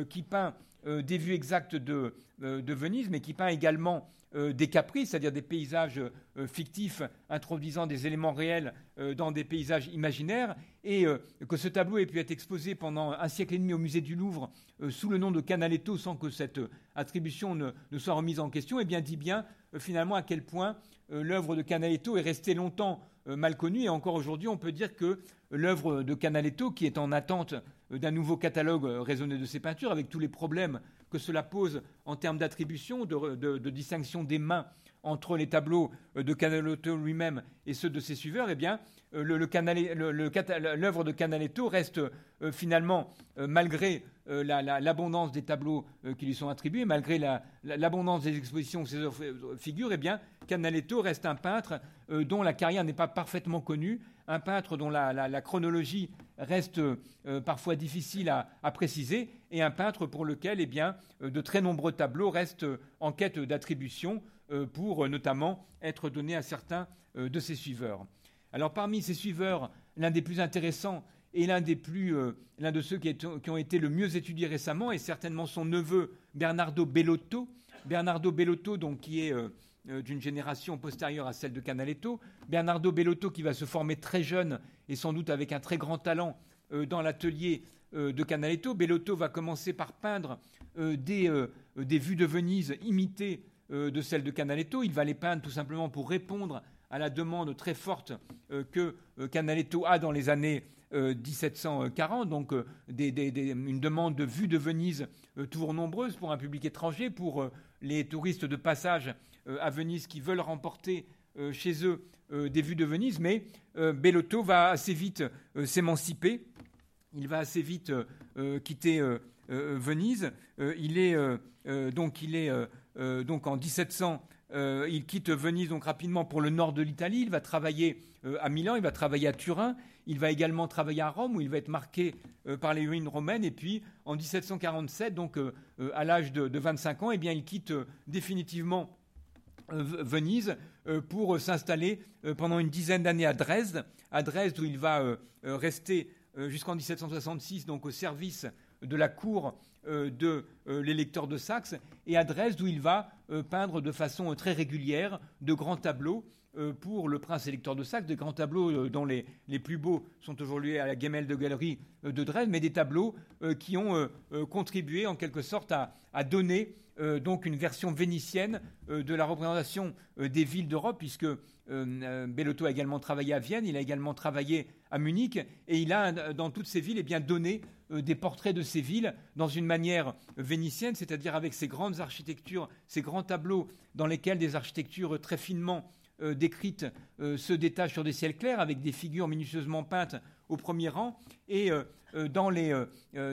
qui peint des vues exactes de Venise, mais qui peint également euh, des caprices, c'est-à-dire des paysages euh, fictifs introduisant des éléments réels euh, dans des paysages imaginaires, et que ce tableau ait pu être exposé pendant un siècle et demi au musée du Louvre sous le nom de Canaletto sans que cette attribution ne, soit remise en question, eh bien dit bien finalement à quel point l'œuvre de Canaletto est restée longtemps mal connue, et encore aujourd'hui on peut dire que l'œuvre de Canaletto, qui est en attente d'un nouveau catalogue raisonné de ses peintures, avec tous les problèmes que cela pose en termes d'attribution, de, distinction des mains entre les tableaux de Canaletto lui-même et ceux de ses suiveurs, eh bien, l'œuvre de Canaletto reste finalement, malgré l'abondance des tableaux qui lui sont attribués, malgré l'abondance des expositions où ses œuvres figurent, eh bien, Canaletto reste un peintre dont la carrière n'est pas parfaitement connue, un peintre dont la, chronologie reste euh, parfois difficile à, préciser, et un peintre pour lequel eh bien, euh, de très nombreux tableaux restent en quête d'attribution euh, pour notamment être donnés à certains de ses suiveurs. Alors parmi ses suiveurs, l'un des plus intéressants et l'un des de ceux qui, qui, ont été le mieux étudiés récemment est certainement son neveu Bernardo Bellotto. Bernardo Bellotto, donc qui est euh, d'une génération postérieure à celle de Canaletto. Bernardo Bellotto, qui va se former très jeune et sans doute avec un très grand talent euh, dans l'atelier euh, de Canaletto. Bellotto va commencer par peindre des, vues de Venise imitées de celles de Canaletto. Il va les peindre tout simplement pour répondre à la demande très forte que Canaletto a dans les années 1740, donc une demande de vues de Venise toujours nombreuse pour un public étranger, pour les touristes de passage euh, à Venise qui veulent remporter euh, chez eux euh, des vues de Venise, mais Bellotto va assez vite s'émanciper, il va assez vite quitter Venise. il est donc il est donc en 1700 il quitte Venise donc rapidement pour le nord de l'Italie. Il va travailler à Milan, il va travailler à Turin, il va également travailler à Rome où il va être marqué par les ruines romaines. Et puis en 1747, donc à l'âge de, de, 25 ans, eh bien il quitte définitivement euh, Venise euh, pour s'installer euh, pendant une dizaine d'années à Dresde, à Dresde où il va rester jusqu'en 1766 donc au service de la cour de l'électeur de Saxe. Et à Dresde où il va peindre de façon très régulière de grands tableaux pour le prince électeur de Saxe, de grands tableaux dont les, plus beaux sont aujourd'hui à la Gemälde Galerie de Dresde, mais des tableaux qui ont contribué en quelque sorte à donner euh, donc une version vénitienne euh, de la représentation euh, des villes d'Europe, puisque Bellotto a également travaillé à Vienne, il a également travaillé à Munich, et il a dans toutes ces villes eh bien, donné des portraits de ces villes dans une manière vénitienne, c'est-à-dire avec ces grandes architectures, ces grands tableaux dans lesquels des architectures très finement décrites se détachent sur des ciels clairs, avec des figures minutieusement peintes au premier rang, et dans les,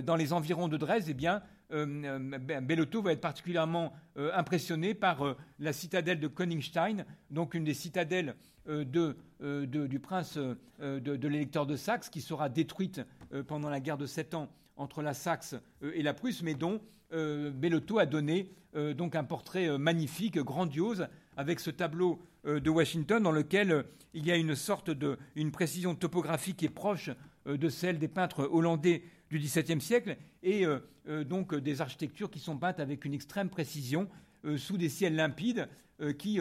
dans les environs de Dresde, eh bien, Bellotto va être particulièrement euh, impressionné par la citadelle de Königstein, donc une des citadelles du prince de, l'électeur de Saxe, qui sera détruite pendant la guerre de Sept Ans entre la Saxe et la Prusse, mais dont Bellotto a donné donc un portrait magnifique, grandiose, avec ce tableau de Washington dans lequel il y a une sorte de précision topographique qui est proche de celle des peintres hollandais du XVIIe siècle, et euh, euh, donc euh, des architectures qui sont peintes avec une extrême précision sous des ciels limpides qui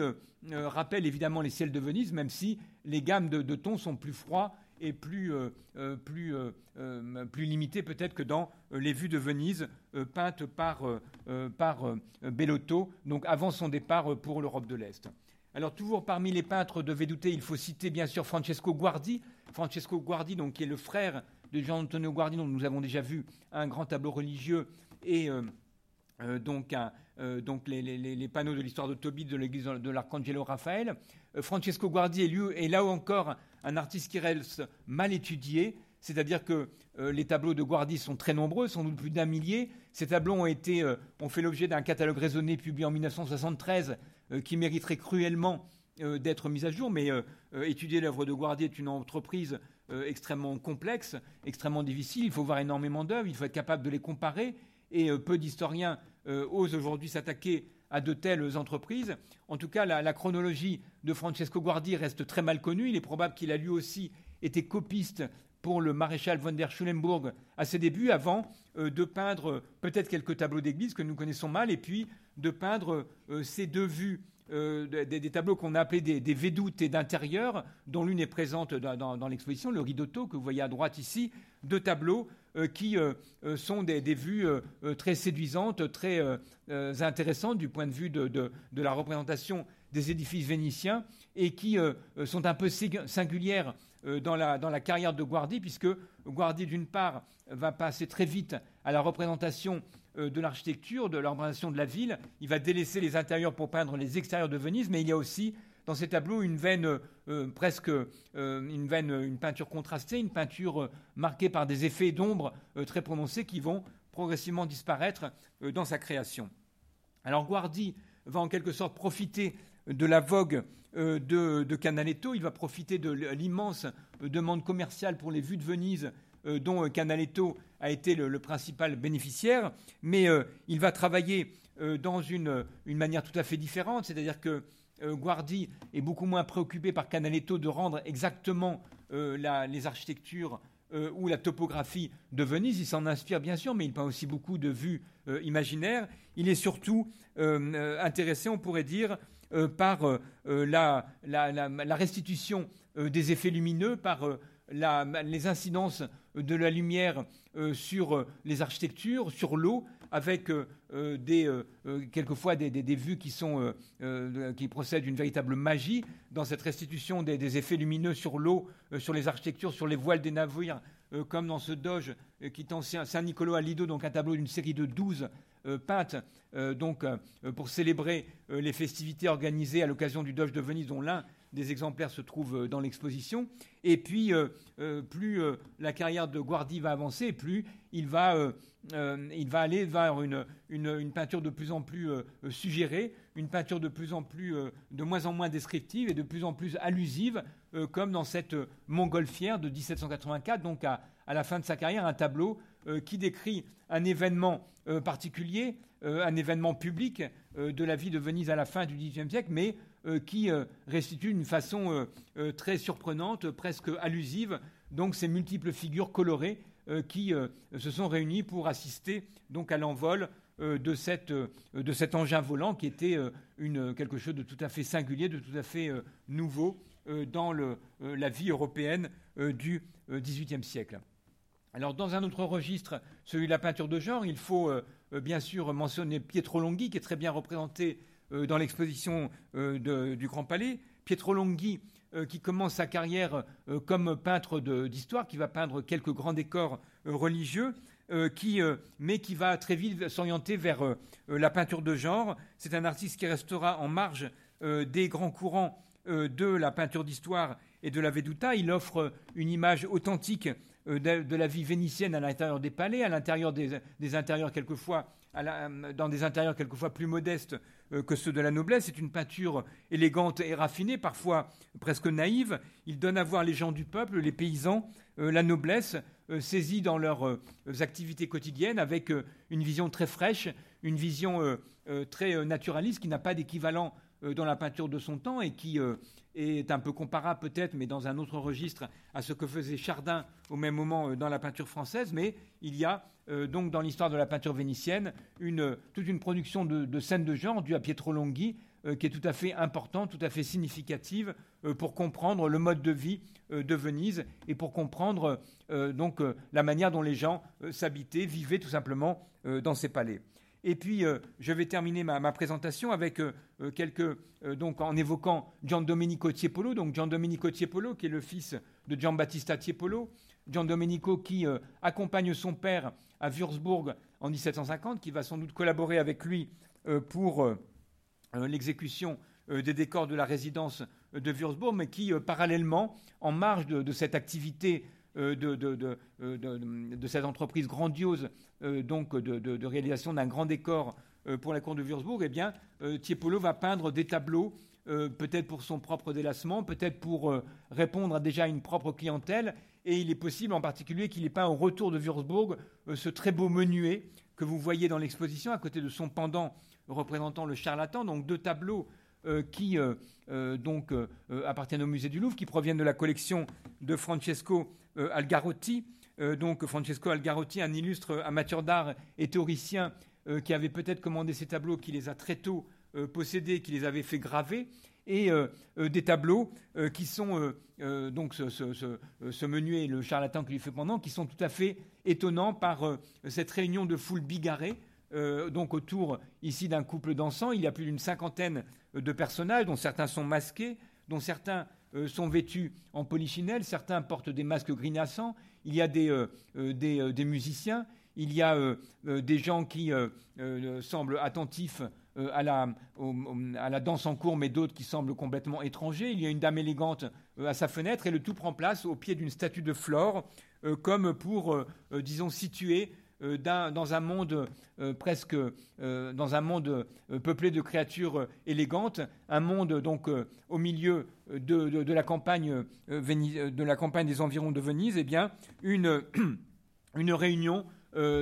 rappellent évidemment les ciels de Venise, même si les gammes de, tons sont plus froids et plus, plus, plus limitées peut-être que dans les vues de Venise peintes par, par Bellotto, donc avant son départ pour l'Europe de l'Est. Alors toujours parmi les peintres de Védouté, il faut citer bien sûr Francesco Guardi, Francesco Guardi donc qui est le frère de Jean Antonio Guardi, dont nous avons déjà vu un grand tableau religieux et euh, euh, donc, euh, les, panneaux de l'histoire de Tobit de l'église de l'Arcangelo Raphaël. Francesco Guardi est, est, là encore un artiste qui reste mal étudié, c'est-à-dire que les tableaux de Guardi sont très nombreux, sans doute plus d'un millier. Ces tableaux ont fait l'objet d'un catalogue raisonné publié en 1973 qui mériterait cruellement d'être mis à jour, mais étudier l'œuvre de Guardi est une entreprise euh, extrêmement complexe, extrêmement difficile. Il faut voir énormément d'œuvres, il faut être capable de les comparer. Et euh, peu d'historiens euh, osent aujourd'hui s'attaquer à de telles entreprises. En tout cas, la, chronologie de Francesco Guardi reste très mal connue. Il est probable qu'il a lui aussi été copiste pour le maréchal von der Schulenburg à ses débuts, avant de peindre peut-être quelques tableaux d'église que nous connaissons mal, et puis de peindre ces deux vues euh, des, tableaux qu'on a appelés des, des et d'intérieur, dont l'une est présente dans, l'exposition, le ridotto que vous voyez à droite ici, deux tableaux euh, qui euh, sont des, vues très séduisantes, très intéressantes du point de vue de, la représentation des édifices vénitiens et qui sont un peu singulières dans la carrière de Guardi, puisque Guardi, d'une part, va passer très vite à la représentation de l'architecture, de la représentation de la ville. Il va délaisser les intérieurs pour peindre les extérieurs de Venise, mais il y a aussi dans ces tableaux une veine presque une veine, une peinture contrastée, une peinture marquée par des effets d'ombre très prononcés qui vont progressivement disparaître dans sa création. Alors Guardi va en quelque sorte profiter de la vogue euh, de, Canaletto, il va profiter de l'immense euh, demande commerciale pour les vues de Venise euh, dont Canaletto a été le, principal bénéficiaire, mais il va travailler dans une, manière tout à fait différente, c'est-à-dire que Guardi est beaucoup moins préoccupé par Canaletto de rendre exactement les architectures ou la topographie de Venise. Il s'en inspire bien sûr, mais il peint aussi beaucoup de vues imaginaires. Il est surtout intéressé, on pourrait dire, euh, par euh, euh, la, restitution des effets lumineux, par les incidences de la lumière sur les architectures, sur l'eau, avec des, quelquefois des, vues qui procèdent d'une véritable magie. Dans cette restitution des, effets lumineux sur l'eau, sur les architectures, sur les voiles des navires, comme dans ce doge qui est ancien Saint-Nicolo à Lido, donc un tableau d'une série de 12 euh, peinte euh, donc, euh, pour célébrer les festivités organisées à l'occasion du Doge de Venise, dont l'un des exemplaires se trouve dans l'exposition. Et puis, plus la carrière de Guardi va avancer, plus il va, aller vers une, une, peinture de plus en plus suggérée, une peinture de plus en plus, de moins en moins descriptive et de plus en plus allusive, comme dans cette Montgolfière de 1784, donc à, à la fin de sa carrière, un tableau qui décrit un événement euh, particulier, euh, un événement public euh, de la vie de Venise à la fin du XVIIIe siècle, mais qui restitue d'une façon très surprenante, presque allusive, donc ces multiples figures colorées qui se sont réunies pour assister à l'envol de, cet engin volant qui était quelque chose de tout à fait singulier, de tout à fait nouveau dans le, la vie européenne du XVIIIe siècle. Alors, dans un autre registre, celui de la peinture de genre, il faut euh, euh, bien sûr mentionner Pietro Longhi, qui est très bien représenté euh, dans l'exposition du Grand Palais. Pietro Longhi, qui commence sa carrière comme peintre d'histoire, qui va peindre quelques grands décors religieux, mais qui va très vite s'orienter vers la peinture de genre. C'est un artiste qui restera en marge des grands courants de la peinture d'histoire et de la Veduta. Il offre une image authentique euh, de, la vie vénitienne à l'intérieur des palais, à l'intérieur des, intérieurs quelquefois, dans des intérieurs quelquefois plus modestes euh, que ceux de la noblesse. C'est une peinture élégante et raffinée, parfois presque naïve. Il donne à voir les gens du peuple, les paysans, euh, la noblesse, saisis dans leurs activités quotidiennes, avec une vision très fraîche, une vision très naturaliste qui n'a pas d'équivalent dans la peinture de son temps et qui est un peu comparable peut-être, mais dans un autre registre, à ce que faisait Chardin au même moment euh, dans la peinture française. Mais il y a euh, donc dans l'histoire de la peinture vénitienne toute une production de, scènes de genre due à Pietro Longhi euh, qui est tout à fait importante, tout à fait significative pour comprendre le mode de vie de Venise et pour comprendre donc la manière dont les gens s'habitaient, vivaient tout simplement dans ces palais. Et puis, euh, je vais terminer ma, présentation avec euh, euh, quelques, donc en évoquant Gian Domenico Tiepolo, donc Tiepolo, qui est le fils de Giambattista Tiepolo, Gian Domenico qui accompagne son père à Würzburg en 1750, qui va sans doute collaborer avec lui pour l'exécution des décors de la résidence de Würzburg, mais qui, parallèlement, en marge de cette activité euh, euh, de, cette entreprise grandiose euh, donc de, réalisation d'un grand décor pour la cour de Würzburg, eh bien, Tiepolo va peindre des tableaux, peut-être pour son propre délassement, peut-être pour répondre à déjà une propre clientèle. Et il est possible en particulier qu'il ait peint au retour de Würzburg ce très beau menuet que vous voyez dans l'exposition à côté de son pendant représentant le charlatan, donc deux tableaux qui donc appartiennent au musée du Louvre, qui proviennent de la collection de Francesco euh, Algarotti. Euh, donc Francesco Algarotti, un illustre amateur d'art et théoricien euh, qui avait peut-être commandé ces tableaux, qui les a très tôt possédés, qui les avait fait graver et des tableaux qui sont donc ce, ce, menuet, le charlatan qui lui fait pendant, qui sont tout à fait étonnants par cette réunion de foule bigarrée. donc autour ici d'un couple dansant, il y a plus d'une cinquantaine de personnages, dont certains sont masqués, dont certains sont vêtus en polichinelle, certains portent des masques grimaçants, il y a des, des musiciens, il y a des gens qui semblent attentifs à la, à, la, danse en cours, mais d'autres qui semblent complètement étrangers. Il y a une dame élégante à sa fenêtre et le tout prend place au pied d'une statue de Flore, comme pour, disons, situer euh, dans un monde euh, presque, euh, dans un monde peuplé de créatures élégantes, un monde donc au milieu de, la campagne, de la campagne des environs de Venise, eh bien une, *clears throat* une réunion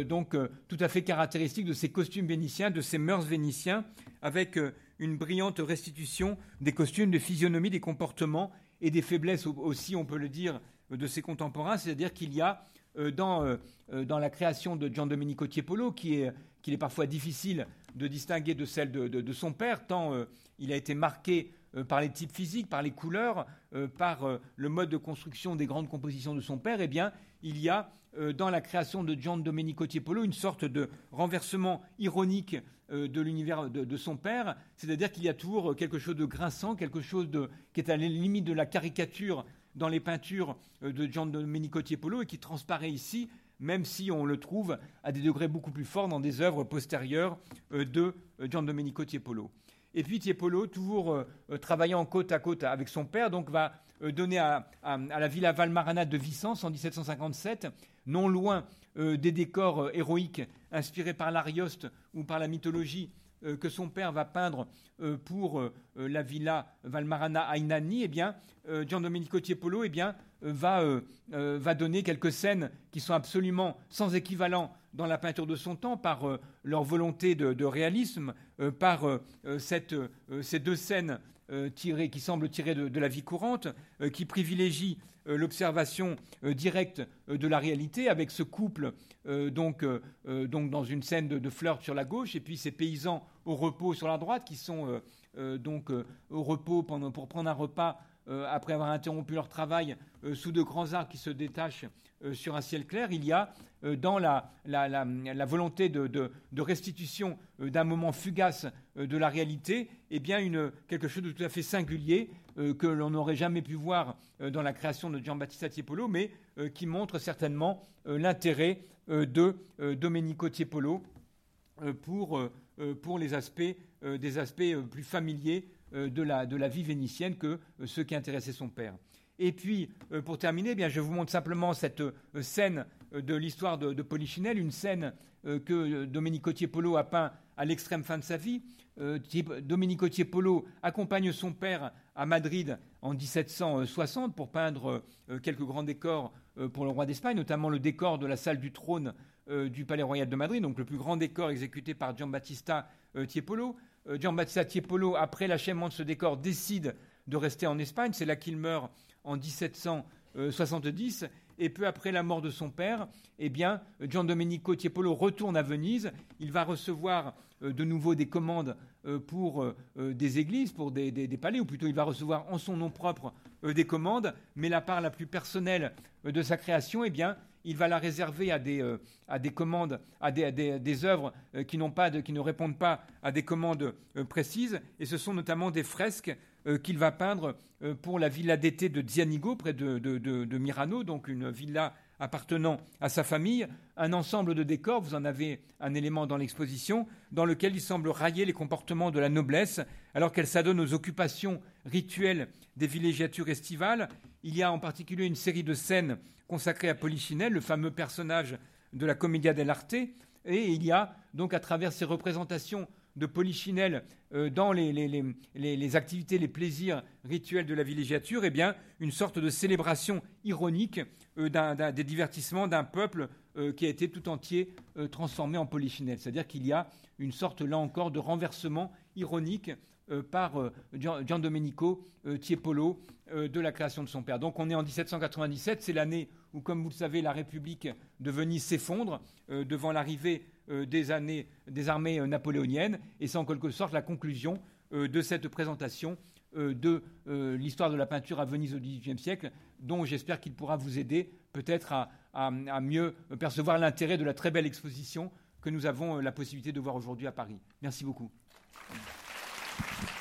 donc tout à fait caractéristique de ces costumes vénitiens, de ces mœurs vénitiens, avec une brillante restitution des costumes, des physionomies, des comportements et des faiblesses aussi, on peut le dire, de ses contemporains, c'est-à-dire qu'il y a euh, euh, euh, dans, la création de Gian Domenico Tiepolo, qui est, qu'il est parfois difficile de distinguer de celle de, son père, tant il a été marqué par les types physiques, par les couleurs, par le mode de construction des grandes compositions de son père, eh bien, il y a dans la création de Gian Domenico Tiepolo une sorte de renversement ironique de l'univers de, son père, c'est-à-dire qu'il y a toujours quelque chose de grinçant, quelque chose de, qui est à la limite de la caricature dans les peintures euh, de Gian Domenico Tiepolo et qui transparaît ici, même si on le trouve à des degrés beaucoup plus forts dans des œuvres postérieures euh, de euh, Gian Domenico Tiepolo. Et puis Tiepolo, toujours travaillant côte à côte avec son père, donc va donner à, la Villa Valmarana de Vicence en 1757, non loin des décors héroïques inspirés par l'Arioste ou par la mythologie que son père va peindre euh, pour euh, la villa Valmarana à Inani, eh bien, Gian Domenico Tiepolo eh bien, va, va, donner quelques scènes qui sont absolument sans équivalent dans la peinture de son temps par leur volonté de, réalisme, par cette, ces deux scènes tirées, qui semblent tirées de, la vie courante, qui privilégient l'observation directe de la réalité avec ce couple donc, dans une scène de, de flirt sur la gauche et puis ces paysans au repos sur la droite, qui sont euh, euh, donc euh, au repos pendant, pour prendre un repas après avoir interrompu leur travail sous de grands arbres qui se détachent sur un ciel clair, il y a dans la, volonté de, restitution d'un moment fugace de la réalité, eh bien quelque chose de tout à fait singulier que l'on n'aurait jamais pu voir dans la création de Giambattista Tiepolo, mais qui montre certainement l'intérêt de Domenico Tiepolo pour euh, les aspects, euh, des aspects euh, plus familiers de la, de, la, vie vénitienne que ceux qui intéressaient son père. Et puis, pour terminer, eh bien, je vous montre simplement cette scène de l'histoire de, de, Polichinelle, une scène que Domenico Tiepolo a peint à l'extrême fin de sa vie. Domenico Tiepolo accompagne son père à Madrid en 1760 pour peindre quelques grands décors pour le roi d'Espagne, notamment le décor de la salle du trône euh, du Palais Royal de Madrid, donc le plus grand décor exécuté par Giambattista euh, Tiepolo. Euh, Giambattista Tiepolo, après l'achèvement de ce décor, décide de rester en Espagne. C'est là qu'il meurt en 1770. Et peu après la mort de son père, eh bien, Gian Domenico Tiepolo retourne à Venise. Il va recevoir de nouveau des commandes pour des églises, pour des, palais, ou plutôt il va recevoir en son nom propre des commandes. Mais la part la plus personnelle de sa création, eh bien, il va la réserver à des, euh, commandes, à des, œuvres euh, qui, ne répondent pas à des commandes euh, précises. Et ce sont notamment des fresques qu'il va peindre pour la villa d'été de Zianigo, près de, Mirano, donc une villa appartenant à sa famille, un ensemble de décors, vous en avez un élément dans l'exposition, dans lequel il semble railler les comportements de la noblesse, alors qu'elle s'adonne aux occupations rituelles des villégiatures estivales. Il y a en particulier une série de scènes consacrées à Polichinelle, le fameux personnage de la Commedia dell'arte, et il y a donc à travers ces représentations de Polichinelle euh, dans les, activités, les plaisirs rituels de la villégiature, eh bien, une sorte de célébration ironique euh, des divertissements d'un peuple euh, qui a été tout entier transformé en Polichinelle. C'est-à-dire qu'il y a une sorte, là encore, de renversement ironique euh, par euh, Gian Domenico euh, Tiepolo de la création de son père. Donc on est en 1797, c'est l'année où, comme vous le savez, la République de Venise s'effondre devant l'arrivée des, années, des armées napoléoniennes, et c'est en quelque sorte la conclusion de cette présentation de l'histoire de la peinture à Venise au XVIIIe siècle, dont j'espère qu'il pourra vous aider peut-être à, à, mieux percevoir l'intérêt de la très belle exposition que nous avons la possibilité de voir aujourd'hui à Paris. Merci beaucoup.